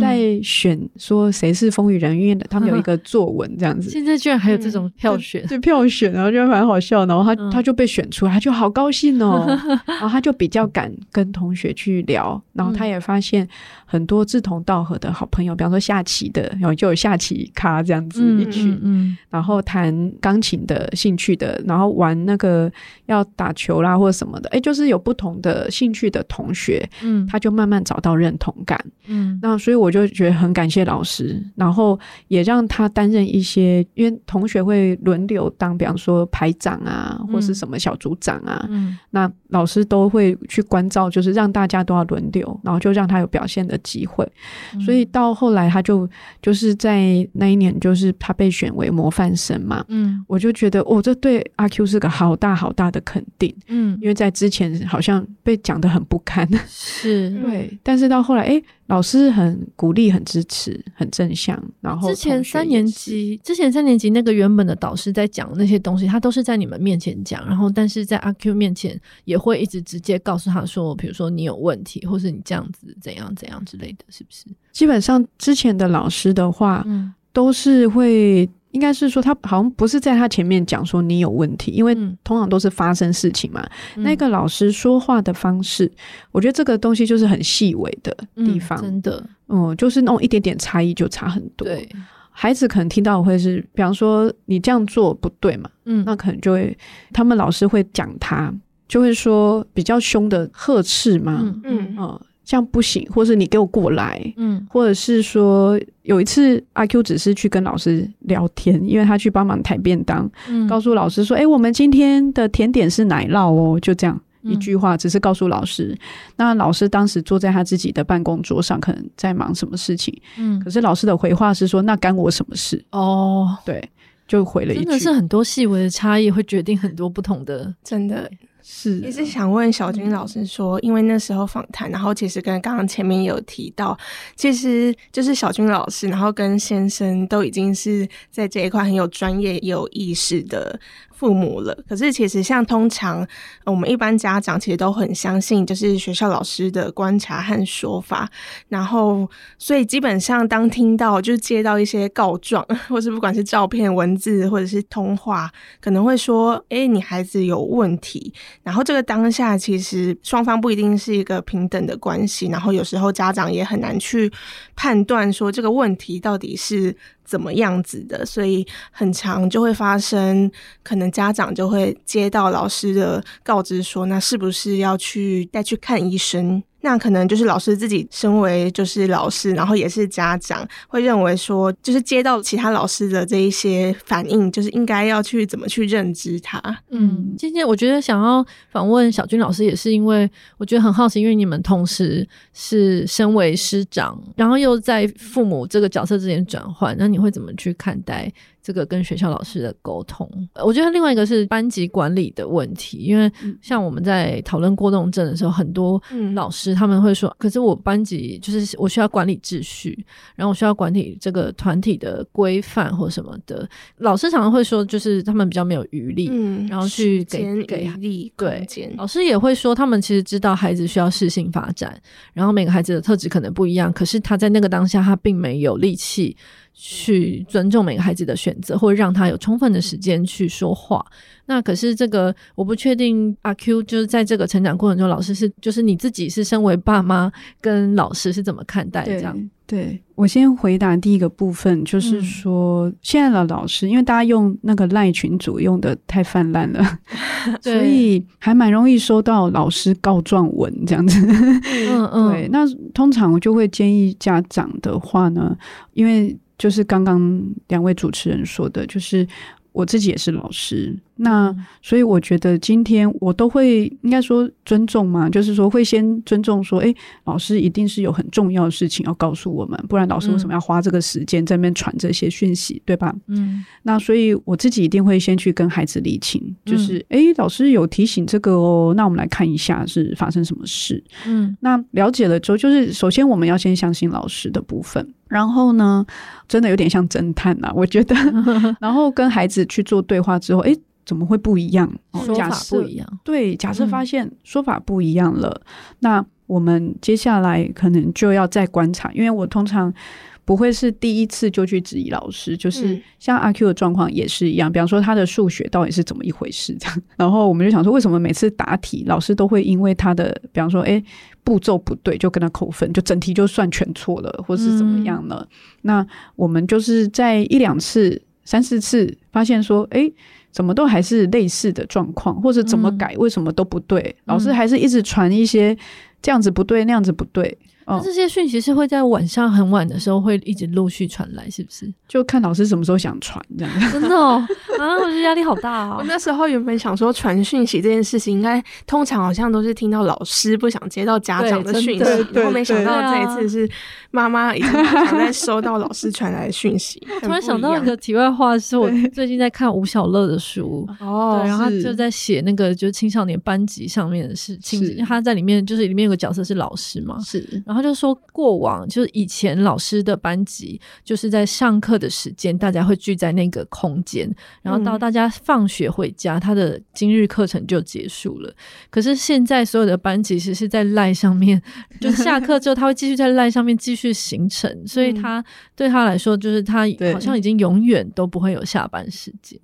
在选说谁是风云人物的，他们有一 个作文这样子。现在居然还有这种票选，对票选，然后就蛮好笑。然后他他就被选出来，他就好高兴哦。然后他就比较敢跟同学去聊，然后他也发现很多志同道合的好朋友，比方说下棋的，然后就有下棋咖这样子一群。嗯，然后弹钢琴的兴趣的，然后玩那个要打球啦或者什么的，哎，就是有不同的兴趣的同学，嗯，他就慢慢找到认同感。嗯，那所以。我就觉得很感谢老师，然后也让他担任一些，因为同学会轮流当，比方说排长啊，或是什么小组长啊，嗯，那老师都会去关照，就是让大家都要轮流，然后就让他有表现的机会。嗯，所以到后来，他就就是在那一年，就是他被选为模范生嘛，嗯，我就觉得哦，这对阿 Q 是个好大好大的肯定，嗯，因为在之前好像被讲的很不堪，是 对，但是到后来，哎。老师很鼓励、很支持、很正向。然后之前三年级，之前三年级那个原本的导师在讲那些东西，他都是在你们面前讲，然后但是在阿 Q 面前也会一直直接告诉他说，比如说你有问题，或是你这样子怎样怎样之类的，是不是？基本上之前的老师的话，嗯，都是会。应该是说，他好像不是在他前面讲说你有问题，因为通常都是发生事情嘛。嗯、那个老师说话的方式，我觉得这个东西就是很细微的地方，嗯、真的，嗯，就是那种一点点差异就差很多。对，孩子可能听到会是，比方说你这样做不对嘛，嗯，那可能就会他们老师会讲他，就会说比较凶的呵斥嘛，嗯。嗯。嗯这样不行，或是你给我过来，嗯，或者是说有一次阿 Q 只是去跟老师聊天，因为他去帮忙抬便当，嗯，告诉老师说，哎、欸，我们今天的甜点是奶酪哦，就这样一句话，只是告诉老师。嗯、那老师当时坐在他自己的办公桌上，可能在忙什么事情，嗯，可是老师的回话是说，那干我什么事？哦，对，就回了一句，真的是很多细微的差异会决定很多不同的，真的。是，也是想问小军老师说，因为那时候访谈，然后其实跟刚刚前面有提到，其实就是小军老师，然后跟先生都已经是在这一块很有专业、有意识的。父母了，可是其实像通常我们一般家长其实都很相信，就是学校老师的观察和说法，然后所以基本上当听到就是接到一些告状，或是不管是照片、文字或者是通话，可能会说：“诶，你孩子有问题。”然后这个当下其实双方不一定是一个平等的关系，然后有时候家长也很难去判断说这个问题到底是。怎么样子的，所以很常就会发生，可能家长就会接到老师的告知说，那是不是要去带去看医生？那可能就是老师自己身为就是老师，然后也是家长，会认为说，就是接到其他老师的这一些反应，就是应该要去怎么去认知他。嗯，今天我觉得想要访问小军老师，也是因为我觉得很好奇，因为你们同时是身为师长，然后又在父母这个角色之间转换，那你会怎么去看待？这个跟学校老师的沟通，我觉得另外一个是班级管理的问题，因为像我们在讨论过动症的时候，很多老师他们会说，可是我班级就是我需要管理秩序，然后我需要管理这个团体的规范或什么的，老师常常会说，就是他们比较没有余力，嗯，然后去给给力，对，老师也会说，他们其实知道孩子需要适性发展，然后每个孩子的特质可能不一样，可是他在那个当下，他并没有力气。去尊重每个孩子的选择，或者让他有充分的时间去说话。那可是这个，我不确定阿 Q 就是在这个成长过程中，老师是就是你自己是身为爸妈跟老师是怎么看待这样？对，我先回答第一个部分，就是说、嗯、现在的老师，因为大家用那个赖群组用的太泛滥了，所以还蛮容易收到老师告状文这样子。嗯嗯，对。那通常我就会建议家长的话呢，因为就是刚刚两位主持人说的，就是我自己也是老师，那所以我觉得今天我都会应该说尊重嘛，就是说会先尊重说，哎，老师一定是有很重要的事情要告诉我们，不然老师为什么要花这个时间在那边传这些讯息，对吧？嗯，那所以我自己一定会先去跟孩子理清，就是哎，老师有提醒这个哦，那我们来看一下是发生什么事。嗯，那了解了之后，就是首先我们要先相信老师的部分。然后呢，真的有点像侦探呐、啊，我觉得。然后跟孩子去做对话之后，哎，怎么会不一样？说法不一样。对，假设发现说法不一样了，嗯、那我们接下来可能就要再观察，因为我通常不会是第一次就去质疑老师，就是像阿 Q 的状况也是一样。比方说他的数学到底是怎么一回事这样，然后我们就想说，为什么每次答题老师都会因为他的，比方说，诶。步骤不对就跟他扣分，就整题就算全错了，或是怎么样了？嗯、那我们就是在一两次、三四次发现说，哎，怎么都还是类似的状况，或者怎么改，为什么都不对？嗯、老师还是一直传一些这样子不对，那样子不对。那这些讯息是会在晚上很晚的时候会一直陆续传来，是不是？就看老师什么时候想传这样。真的哦，啊，我觉得压力好大啊、哦！我那时候原本想说传讯息这件事情，应该通常好像都是听到老师不想接到家长的讯息，然后没想到这一次是妈妈已经常在收到老师传来的讯息。突然想到一个题外话，是我最近在看吴小乐的书。哦，对，然后他就在写那个就是青少年班级上面的事情，他在里面就是里面有个角色是老师嘛，是，然后就说过往就是以前老师的班级就是在上课的时间，大家会聚在那个空间，然后到大家放学回家，他的今日课程就结束了。可是现在所有的班级其实是在赖上面，就下课之后他会继续在赖上面继续行程，所以他对他来说就是他好像已经永远都不会有下班时间。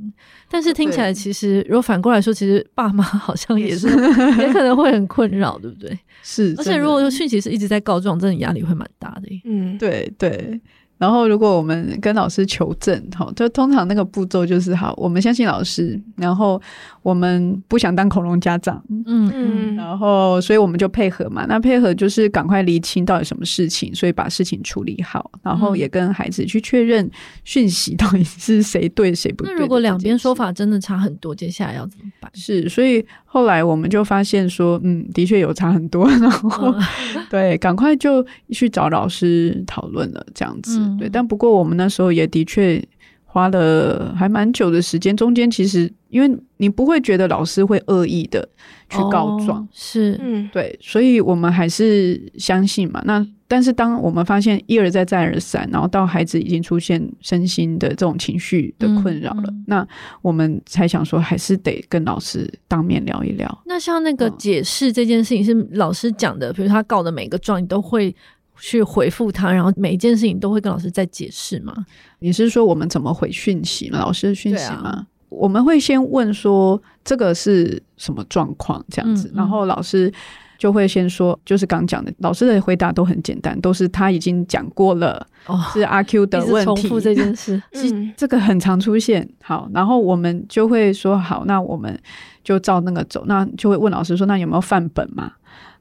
但是听起来其实如果反过来说，其实爸妈 好像也是也可能会很困扰，对不对？是，而且如果说讯息是一直在告状，真的压力会蛮大的。嗯，对对。然后如果我们跟老师求证，哈，就通常那个步骤就是好，我们相信老师，然后我们不想当恐龙家长，嗯嗯，然后所以我们就配合嘛。那配合就是赶快厘清到底什么事情，所以把事情处理好，然后也跟孩子去确认讯息到底是谁对谁不对。那如果两边说法真的差很多，接下来要怎么办？是，所以。后来我们就发现说，嗯，的确有差很多，然后、嗯、对，赶快就去找老师讨论了，这样子，嗯、对。但不过我们那时候也的确花了还蛮久的时间，中间其实因为你不会觉得老师会恶意的去告状，哦、是，嗯，对，所以我们还是相信嘛。那但是当我们发现一而再再而三，然后到孩子已经出现身心的这种情绪的困扰了，嗯嗯、那我们才想说，还是得跟老师当面聊一聊。那像那个解释这件事情是老师讲的，比如他告的每个状，你都会去回复他，然后每一件事情都会跟老师再解释吗？你是说我们怎么回讯息吗？老师的讯息吗？啊、我们会先问说这个是什么状况这样子，嗯嗯、然后老师。就会先说，就是刚讲的，老师的回答都很简单，都是他已经讲过了，哦、是阿 Q 的问题。重复这件事，嗯、这个很常出现。好，然后我们就会说，好，那我们就照那个走，那就会问老师说，那有没有范本嘛？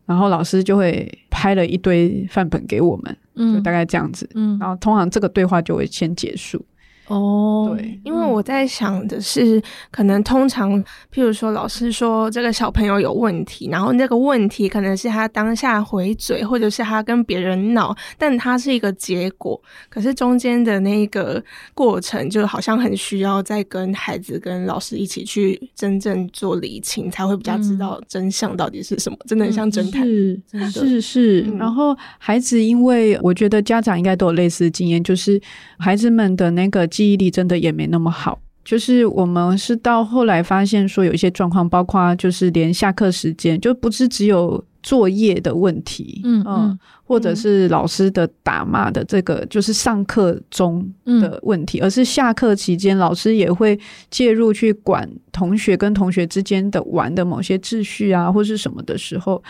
然后老师就会拍了一堆范本给我们，嗯、就大概这样子。嗯，然后通常这个对话就会先结束。哦，对，因为我在想的是，可能通常，譬如说老师说这个小朋友有问题，然后那个问题可能是他当下回嘴，或者是他跟别人闹，但他是一个结果，可是中间的那个过程就好像很需要再跟孩子跟老师一起去真正做理清，才会比较知道真相到底是什么，嗯、真的很像侦探，是是是。嗯、然后孩子，因为我觉得家长应该都有类似的经验，就是孩子们的那个。记忆力真的也没那么好，就是我们是到后来发现说有一些状况，包括就是连下课时间就不是只有作业的问题，嗯嗯，或者是老师的打骂的这个就是上课中的问题，而是下课期间老师也会介入去管同学跟同学之间的玩的某些秩序啊，或是什么的时候，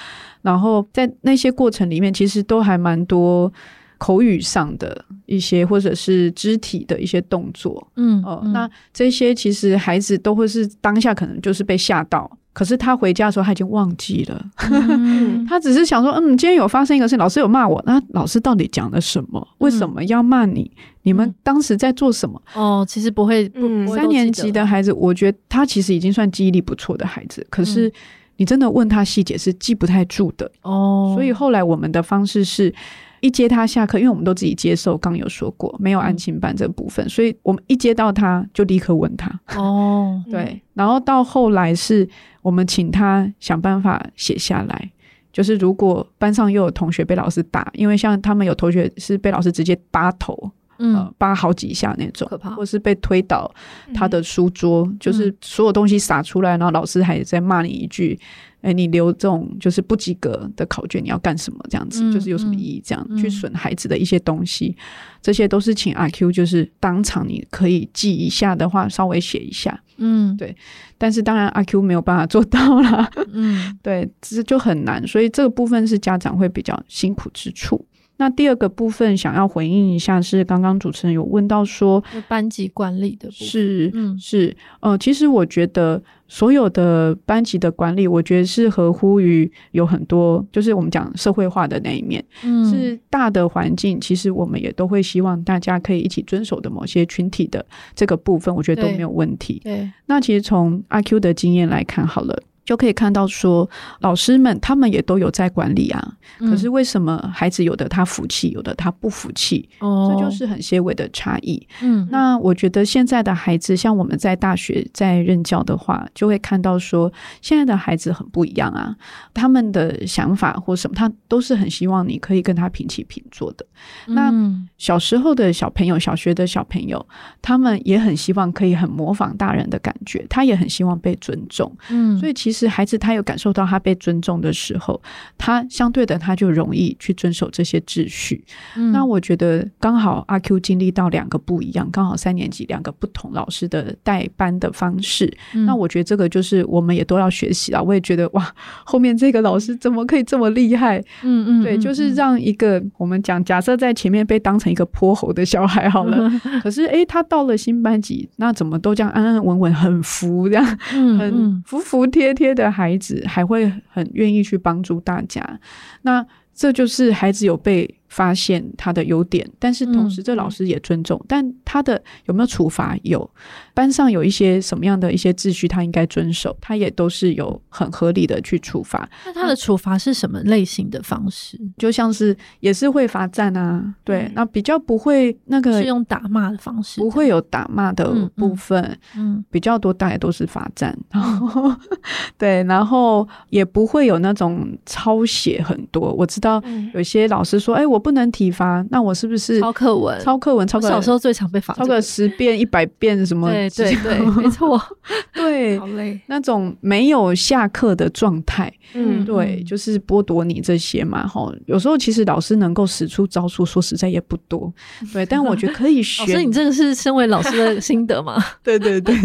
然后在那些过程里面，其实都还蛮多。口语上的一些，或者是肢体的一些动作，嗯哦，那这些其实孩子都会是当下可能就是被吓到，可是他回家的时候他已经忘记了，嗯、他只是想说，嗯，今天有发生一个事，老师有骂我，那老师到底讲了什么？为什么要骂你？嗯、你们当时在做什么？哦，其实不会，嗯，三年级的孩子，我觉得他其实已经算记忆力不错的孩子，可是你真的问他细节是记不太住的哦。所以后来我们的方式是。一接他下课，因为我们都自己接受，刚有说过没有安亲班这个部分，嗯、所以我们一接到他就立刻问他。哦，对，然后到后来是我们请他想办法写下来，就是如果班上又有同学被老师打，因为像他们有同学是被老师直接扒头，嗯、呃，扒好几下那种，可怕，或是被推倒他的书桌，嗯、就是所有东西洒出来，然后老师还在骂你一句。哎，你留这种就是不及格的考卷，你要干什么？这样子、嗯、就是有什么意义？这样、嗯、去损孩子的一些东西，这些都是请阿 Q，就是当场你可以记一下的话，稍微写一下。嗯，对。但是当然阿 Q 没有办法做到啦。嗯，对，这就很难，所以这个部分是家长会比较辛苦之处。那第二个部分想要回应一下，是刚刚主持人有问到说班级管理的部分，是，嗯，是，呃，其实我觉得所有的班级的管理，我觉得是合乎于有很多，就是我们讲社会化的那一面，嗯，是大的环境，其实我们也都会希望大家可以一起遵守的某些群体的这个部分，我觉得都没有问题。对，对，那其实从阿 Q 的经验来看，好了。就可以看到说，老师们他们也都有在管理啊。嗯、可是为什么孩子有的他服气，有的他不服气？哦，这就是很些微的差异。嗯，那我觉得现在的孩子，像我们在大学在任教的话，就会看到说，现在的孩子很不一样啊。他们的想法或什么，他都是很希望你可以跟他平起平坐的。嗯、那小时候的小朋友，小学的小朋友，他们也很希望可以很模仿大人的感觉，他也很希望被尊重。嗯，所以其实。是孩子，他有感受到他被尊重的时候，他相对的他就容易去遵守这些秩序。嗯、那我觉得刚好阿 Q 经历到两个不一样，刚好三年级两个不同老师的带班的方式。嗯、那我觉得这个就是我们也都要学习啊。我也觉得哇，后面这个老师怎么可以这么厉害？嗯嗯，对，就是让一个我们讲，假设在前面被当成一个泼猴的小孩好了，嗯、可是诶，他到了新班级，那怎么都这样安安稳稳，很服这样，很服服帖贴。的孩子还会很愿意去帮助大家，那这就是孩子有被发现他的优点，但是同时这老师也尊重，嗯、但他的有没有处罚？有，班上有一些什么样的一些秩序，他应该遵守，他也都是有很合理的去处罚。那他的处罚是什么类型的方式？就像是也是会罚站啊，对，嗯、那比较不会那个是用打骂的方式，不会有打骂的部分，嗯，嗯比较多大概都是罚站，然后 对，然后也不会有那种抄写很多。我知道有些老师说，哎、欸，我。不能体罚，那我是不是抄课文？抄课文，抄个小时候最常被罚，抄个十遍、一百遍什么？对对对，没错，对，好累。那种没有下课的状态，嗯，对，就是剥夺你这些嘛。哈，有时候其实老师能够使出招数，说实在也不多。对，但我觉得可以学。所以你这个是身为老师的心得吗？对对对，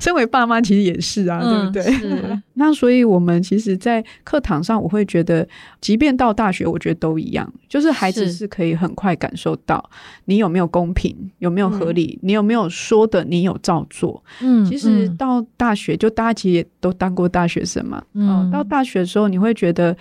身为爸妈其实也是啊，对不对？是。那所以我们其实，在课堂上，我会觉得，即便到大学，我觉得都一样，就是。孩子是可以很快感受到你有没有公平，有没有合理，嗯、你有没有说的，你有照做。嗯，其实到大学，就大家其实也都当过大学生嘛。嗯、哦，到大学的时候，你会觉得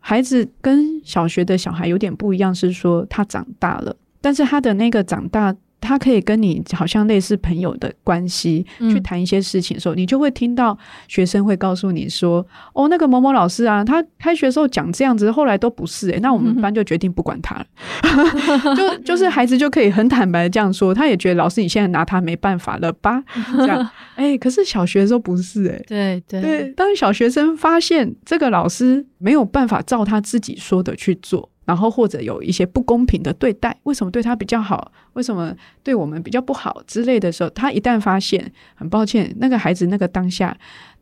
孩子跟小学的小孩有点不一样，是说他长大了，但是他的那个长大。他可以跟你好像类似朋友的关系，去谈一些事情的时候，嗯、你就会听到学生会告诉你说：“哦，那个某某老师啊，他开学的时候讲这样子，后来都不是诶、欸，那我们班就决定不管他了。嗯”就就是孩子就可以很坦白的这样说，他也觉得老师你现在拿他没办法了吧？这样，哎、欸，可是小学的时候不是诶、欸，对对对，当小学生发现这个老师没有办法照他自己说的去做。然后或者有一些不公平的对待，为什么对他比较好，为什么对我们比较不好之类的时候，他一旦发现，很抱歉，那个孩子那个当下。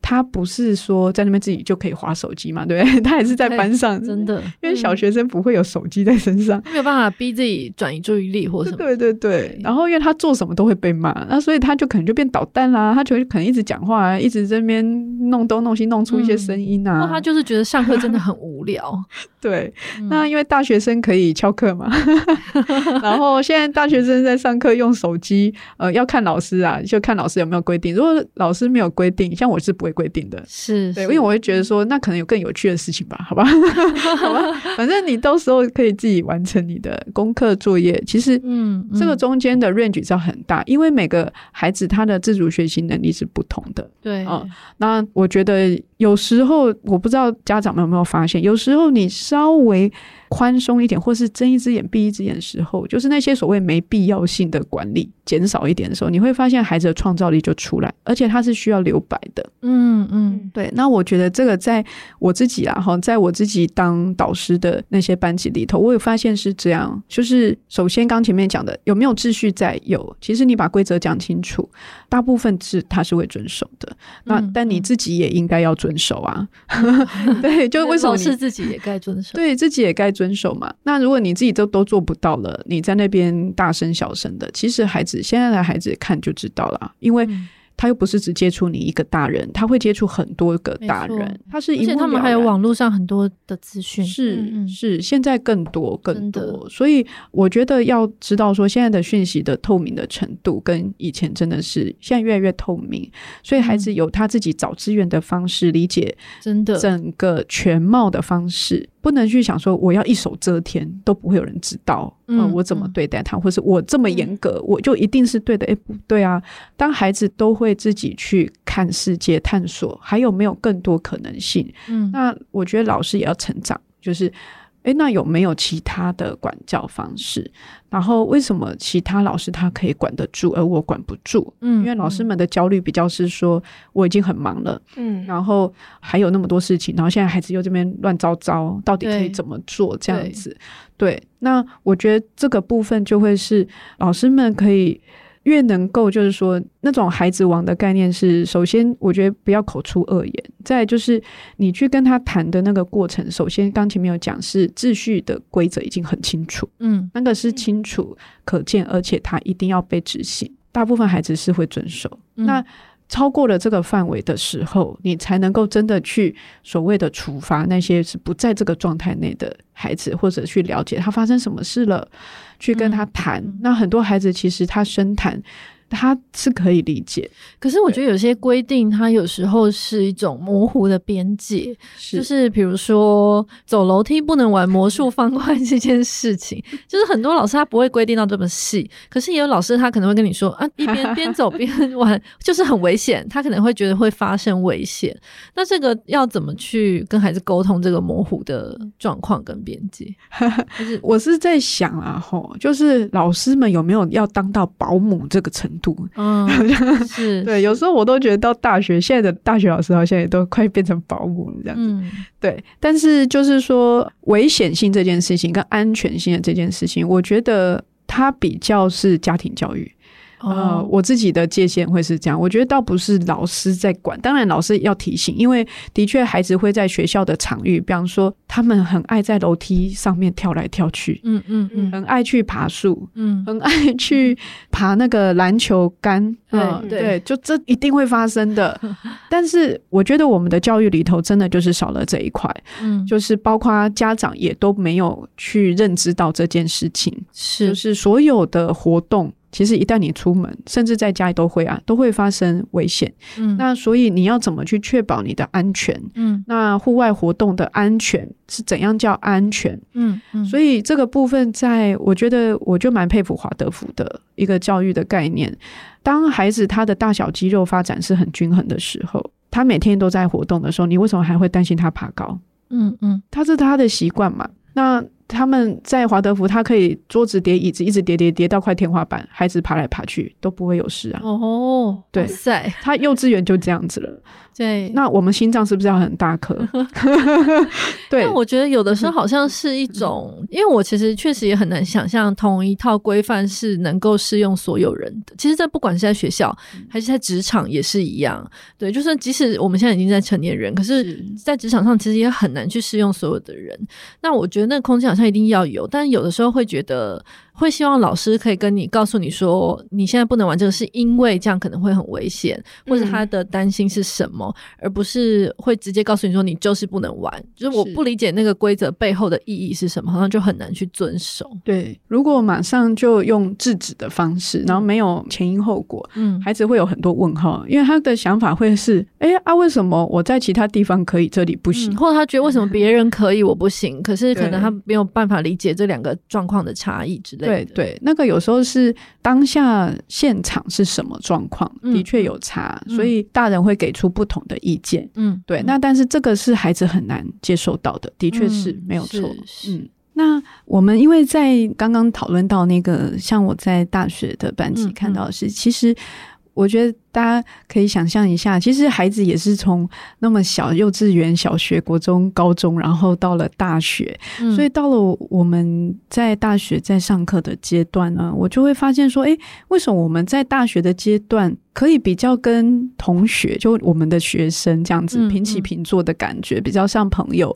他不是说在那边自己就可以划手机嘛？对不对？他也是在班上，真的，因为小学生不会有手机在身上，没有办法逼自己转移注意力或什么。对对对。然后因为他做什么都会被骂，那所以他就可能就变捣蛋啦，他就可能一直讲话，一直在那边弄东弄西，弄出一些声音啊。那他就是觉得上课真的很无聊。对。那因为大大学生可以翘课嘛？然后现在大学生在上课用手机，呃，要看老师啊，就看老师有没有规定。如果老师没有规定，像我是不会规定的，是对，因为我会觉得说，那可能有更有趣的事情吧，好吧？好吧，反正你到时候可以自己完成你的功课作业。其实，嗯，这个中间的 range 是很大，因为每个孩子他的自主学习能力是不同的。对啊，那我觉得有时候我不知道家长们有没有发现，有时候你稍微。宽松一点，或是睁一只眼闭一只眼的时候，就是那些所谓没必要性的管理减少一点的时候，你会发现孩子的创造力就出来，而且他是需要留白的。嗯嗯，对。那我觉得这个在我自己啊，哈，在我自己当导师的那些班级里头，我有发现是这样。就是首先刚前面讲的有没有秩序在有，其实你把规则讲清楚，大部分是他是会遵守的。那、嗯、但你自己也应该要遵守啊。对，就为什么是自己也该遵守？对自己也该遵。遵守嘛？那如果你自己都都做不到了，你在那边大声小声的，其实孩子现在的孩子看就知道了，因为。嗯他又不是只接触你一个大人，他会接触很多个大人。他是一，而且他们还有网络上很多的资讯，是嗯嗯是，现在更多更多。所以我觉得要知道说，现在的讯息的透明的程度跟以前真的是现在越来越透明，所以孩子有他自己找资源的方式，理解真的整个全貌的方式，不能去想说我要一手遮天都不会有人知道，嗯，呃、我怎么对待他，或是我这么严格，我就一定是对的？哎，不对啊！当孩子都会自己去看世界、探索，还有没有更多可能性？嗯，那我觉得老师也要成长，就是。诶，那有没有其他的管教方式？然后为什么其他老师他可以管得住，而我管不住？嗯，因为老师们的焦虑比较是说我已经很忙了，嗯，然后还有那么多事情，然后现在孩子又这边乱糟糟，到底可以怎么做？这样子，对，对。那我觉得这个部分就会是老师们可以。越能够就是说那种孩子王的概念是，首先我觉得不要口出恶言，再就是你去跟他谈的那个过程，首先刚前面有讲是秩序的规则已经很清楚，嗯，那个是清楚可见，而且他一定要被执行，大部分孩子是会遵守，嗯、那。超过了这个范围的时候，你才能够真的去所谓的处罚那些是不在这个状态内的孩子，或者去了解他发生什么事了，去跟他谈。嗯、那很多孩子其实他深谈。他是可以理解，可是我觉得有些规定，它有时候是一种模糊的边界，是就是比如说走楼梯不能玩魔术方块这件事情，就是很多老师他不会规定到这么细，可是也有老师他可能会跟你说啊，一边边走边玩就是很危险，他可能会觉得会发生危险。那这个要怎么去跟孩子沟通这个模糊的状况跟边界？就是我是在想啊，吼，就是老师们有没有要当到保姆这个程度？度，嗯，是对，有时候我都觉得到大学，现在的大学老师好像也都快变成保姆了这样子，嗯，对。但是就是说，危险性这件事情跟安全性的这件事情，我觉得它比较是家庭教育。呃，我自己的界限会是这样，我觉得倒不是老师在管，当然老师要提醒，因为的确孩子会在学校的场域，比方说他们很爱在楼梯上面跳来跳去，嗯嗯嗯，很爱去爬树，嗯，很爱去爬那个篮球杆，嗯，对，就这一定会发生的。但是我觉得我们的教育里头真的就是少了这一块，嗯，就是包括家长也都没有去认知到这件事情，是，就是所有的活动。其实一旦你出门，甚至在家里都会啊，都会发生危险。嗯，那所以你要怎么去确保你的安全？嗯，那户外活动的安全是怎样叫安全？嗯嗯，所以这个部分，在我觉得我就蛮佩服华德福的一个教育的概念。当孩子他的大小肌肉发展是很均衡的时候，他每天都在活动的时候，你为什么还会担心他爬高？嗯嗯，他是他的习惯嘛。那他们在华德福，他可以桌子叠椅子，一直叠叠叠到快天花板，孩子爬来爬去都不会有事啊。哦，对，塞，他幼稚园就这样子了。对，那我们心脏是不是要很大颗？对，但我觉得有的时候好像是一种，嗯、因为我其实确实也很难想象同一套规范是能够适用所有人的。其实，在不管是在学校还是在职场也是一样。对，就是即使我们现在已经在成年人，可是在职场上其实也很难去适用所有的人。那我觉得那个空间好像一定要有，但有的时候会觉得。会希望老师可以跟你告诉你说，你现在不能玩这个，是因为这样可能会很危险，或者他的担心是什么，嗯、而不是会直接告诉你说你就是不能玩。就是我不理解那个规则背后的意义是什么，好像就很难去遵守。对，如果马上就用制止的方式，然后没有前因后果，嗯，孩子会有很多问号，因为他的想法会是：哎啊，为什么我在其他地方可以，这里不行？嗯、或者他觉得为什么别人可以，我不行？可是可能他没有办法理解这两个状况的差异之类的。对对，那个有时候是当下现场是什么状况，的确有差，嗯、所以大人会给出不同的意见。嗯，对。那但是这个是孩子很难接受到的，的确是没有错。嗯，那我们因为在刚刚讨论到那个，像我在大学的班级看到的是，嗯嗯、其实。我觉得大家可以想象一下，其实孩子也是从那么小，幼稚园、小学、国中、高中，然后到了大学，嗯、所以到了我们在大学在上课的阶段呢，我就会发现说，哎，为什么我们在大学的阶段可以比较跟同学，就我们的学生这样子平起平坐的感觉，嗯嗯、比较像朋友。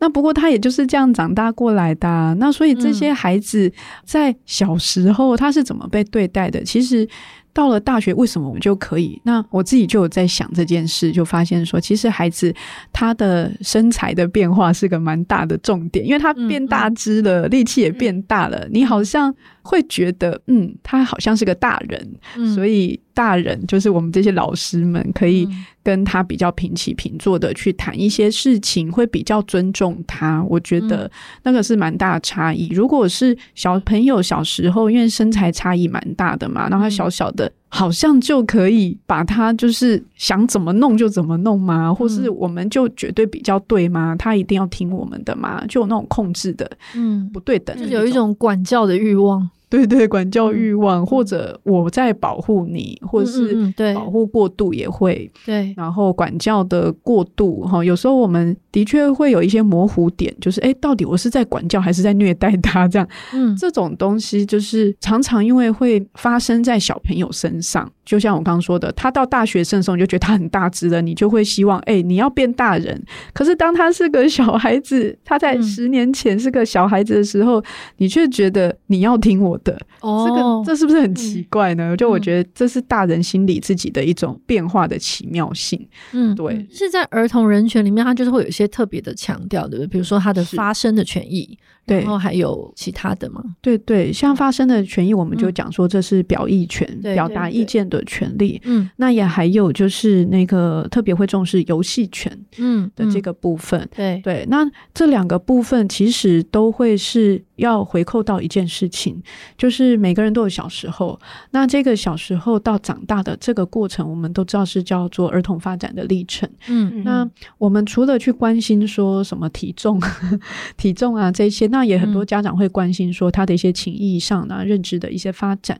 那不过他也就是这样长大过来的、啊，那所以这些孩子在小时候他是怎么被对待的？其实。到了大学，为什么我们就可以？那我自己就有在想这件事，就发现说，其实孩子他的身材的变化是个蛮大的重点，因为他变大只了，力气也变大了，你好像。会觉得，嗯，他好像是个大人，嗯、所以大人就是我们这些老师们可以跟他比较平起平坐的去谈一些事情，会比较尊重他。我觉得那个是蛮大的差异。如果是小朋友小时候，因为身材差异蛮大的嘛，然后他小小的，的好像就可以把他就是想怎么弄就怎么弄吗？或是我们就绝对比较对吗？他一定要听我们的吗？就有那种控制的，嗯，不对等，就有一种管教的欲望。对对，管教欲望，或者我在保护你，或者是保护过度也会。对，然后管教的过度哈，有时候我们的确会有一些模糊点，就是哎，到底我是在管教还是在虐待他？这样，嗯，这种东西就是常常因为会发生在小朋友身上。就像我刚刚说的，他到大学生的时候，你就觉得他很大只了，你就会希望哎，你要变大人。可是当他是个小孩子，他在十年前是个小孩子的时候，嗯、你却觉得你要听我的。哦，这个这是不是很奇怪呢？嗯、就我觉得这是大人心理自己的一种变化的奇妙性。嗯，对，是在儿童人权里面，他就是会有一些特别的强调，对不对？比如说他的发声的权益，对，然后还有其他的吗？对对，像发声的权益，我们就讲说这是表意权，嗯、表达意见的权利。嗯，那也还有就是那个特别会重视游戏权，嗯的这个部分。对、嗯、对，那这两个部分其实都会是。要回扣到一件事情，就是每个人都有小时候。那这个小时候到长大的这个过程，我们都知道是叫做儿童发展的历程。嗯，那我们除了去关心说什么体重、体重啊这些，那也很多家长会关心说他的一些情意上啊、认知的一些发展。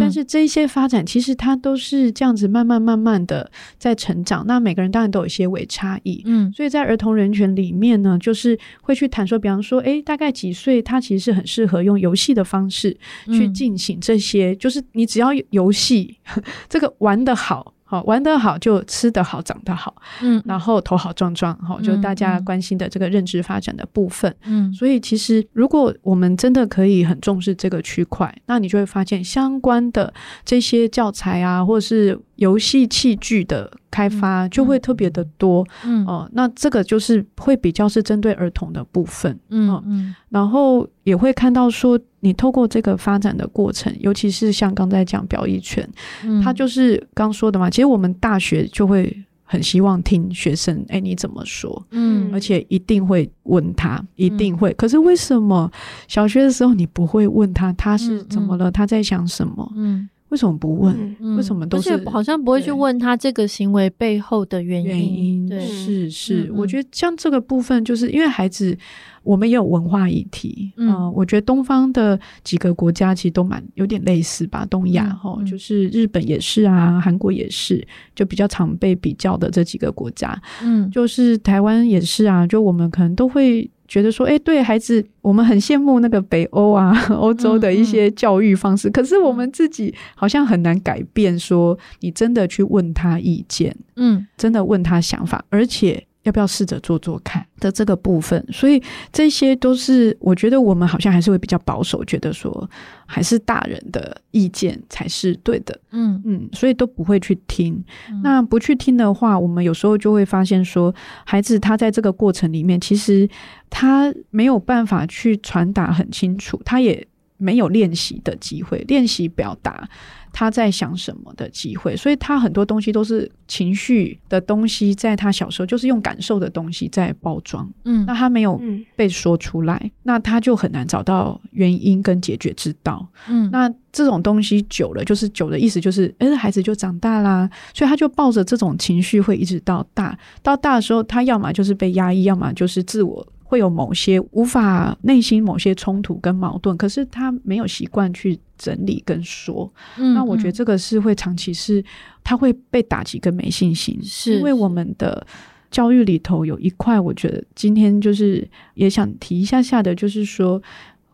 但是这些发展其实它都是这样子慢慢慢慢的在成长。那每个人当然都有一些微差异。嗯，所以在儿童人权里面呢，就是会去谈说，比方说，诶，大概几岁他其实。是很适合用游戏的方式去进行这些，嗯、就是你只要游戏 这个玩得好，好玩得好就吃得好，长得好，嗯，然后头好壮壮，哈，就大家关心的这个认知发展的部分，嗯，所以其实如果我们真的可以很重视这个区块，那你就会发现相关的这些教材啊，或是。游戏器具的开发就会特别的多，嗯哦、呃，那这个就是会比较是针对儿童的部分，嗯嗯，呃、然后也会看到说，你透过这个发展的过程，尤其是像刚才讲表意权，嗯，他就是刚说的嘛，其实我们大学就会很希望听学生，哎，你怎么说？嗯，而且一定会问他，一定会。嗯、可是为什么小学的时候你不会问他，他是怎么了？嗯、他在想什么？嗯。为什么不问？嗯、为什么都是好像不会去问他这个行为背后的原因？原因对是是，嗯、我觉得像这个部分，就是因为孩子，我们也有文化议题。嗯、呃，我觉得东方的几个国家其实都蛮有点类似吧，东亚哈，嗯、就是日本也是啊，韩国也是，就比较常被比较的这几个国家。嗯，就是台湾也是啊，就我们可能都会。觉得说，哎，对孩子，我们很羡慕那个北欧啊、欧洲的一些教育方式，嗯嗯、可是我们自己好像很难改变。说，你真的去问他意见，嗯，真的问他想法，而且要不要试着做做看的这个部分，所以这些都是我觉得我们好像还是会比较保守，觉得说还是大人的意见才是对的，嗯嗯，所以都不会去听。嗯、那不去听的话，我们有时候就会发现说，孩子他在这个过程里面，其实他没有办法去传达很清楚，他也没有练习的机会，练习表达。他在想什么的机会，所以他很多东西都是情绪的东西，在他小时候就是用感受的东西在包装，嗯，那他没有被说出来，嗯、那他就很难找到原因跟解决之道，嗯，那这种东西久了，就是久的意思就是，哎，孩子就长大啦，所以他就抱着这种情绪会一直到大，到大的时候，他要么就是被压抑，要么就是自我。会有某些无法内心某些冲突跟矛盾，可是他没有习惯去整理跟说。嗯，那我觉得这个是会长期是他会被打击跟没信心，是因为我们的教育里头有一块，我觉得今天就是也想提一下下的，就是说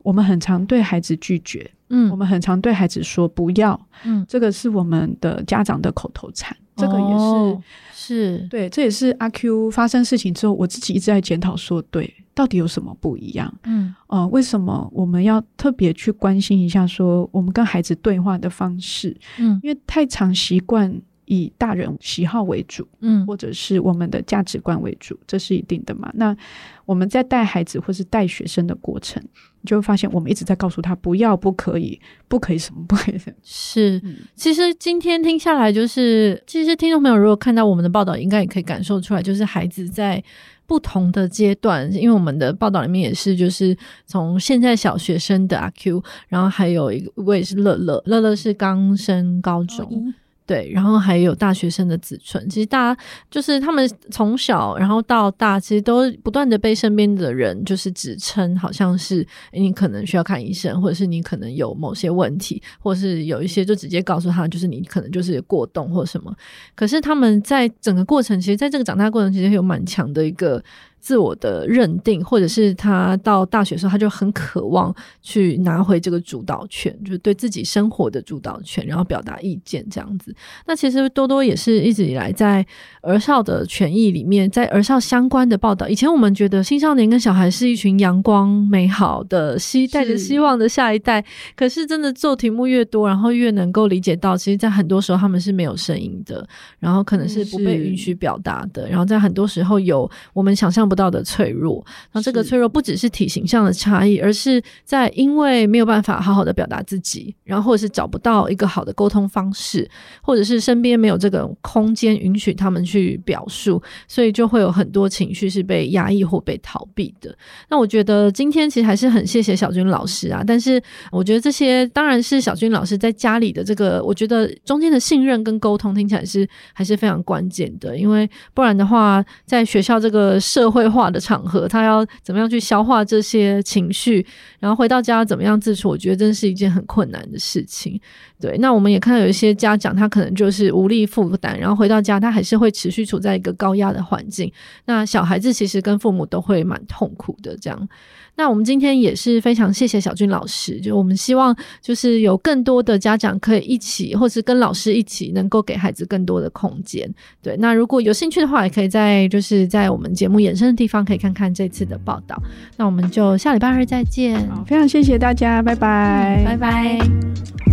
我们很常对孩子拒绝，嗯，我们很常对孩子说不要，嗯，这个是我们的家长的口头禅。这个也是、哦、是对，这也是阿 Q 发生事情之后，我自己一直在检讨，说对，到底有什么不一样？嗯，哦、呃，为什么我们要特别去关心一下，说我们跟孩子对话的方式？嗯，因为太常习惯以大人喜好为主，嗯，或者是我们的价值观为主，这是一定的嘛？那我们在带孩子或是带学生的过程。你就会发现，我们一直在告诉他不要、不可以、不可以什么、不可以什么。是，其实今天听下来，就是其实听众朋友如果看到我们的报道，应该也可以感受出来，就是孩子在不同的阶段，因为我们的报道里面也是，就是从现在小学生的阿 Q，然后还有一位是乐乐，乐乐是刚升高中。对，然后还有大学生的子纯，其实大家就是他们从小然后到大，其实都不断的被身边的人就是指称，好像是你可能需要看医生，或者是你可能有某些问题，或者是有一些就直接告诉他，就是你可能就是过动或什么。可是他们在整个过程，其实在这个长大过程，其实有蛮强的一个。自我的认定，或者是他到大学的时候，他就很渴望去拿回这个主导权，就是对自己生活的主导权，然后表达意见这样子。那其实多多也是一直以来在儿少的权益里面，在儿少相关的报道。以前我们觉得青少年跟小孩是一群阳光美好的、希带着希望的下一代，可是真的做题目越多，然后越能够理解到，其实，在很多时候他们是没有声音的，然后可能是不被允许表达的，然后在很多时候有我们想象不到的脆弱，那这个脆弱不只是体型上的差异，而是在因为没有办法好好的表达自己，然后或者是找不到一个好的沟通方式，或者是身边没有这个空间允许他们去表述，所以就会有很多情绪是被压抑或被逃避的。那我觉得今天其实还是很谢谢小军老师啊，但是我觉得这些当然是小军老师在家里的这个，我觉得中间的信任跟沟通听起来是还是非常关键的，因为不然的话，在学校这个社会绘画的场合，他要怎么样去消化这些情绪，然后回到家怎么样自处？我觉得真是一件很困难的事情。对，那我们也看到有一些家长，他可能就是无力负担，然后回到家他还是会持续处在一个高压的环境。那小孩子其实跟父母都会蛮痛苦的，这样。那我们今天也是非常谢谢小俊老师，就我们希望就是有更多的家长可以一起，或是跟老师一起，能够给孩子更多的空间。对，那如果有兴趣的话，也可以在就是在我们节目衍生的地方可以看看这次的报道。那我们就下礼拜二再见。好，非常谢谢大家，拜拜，嗯，拜拜。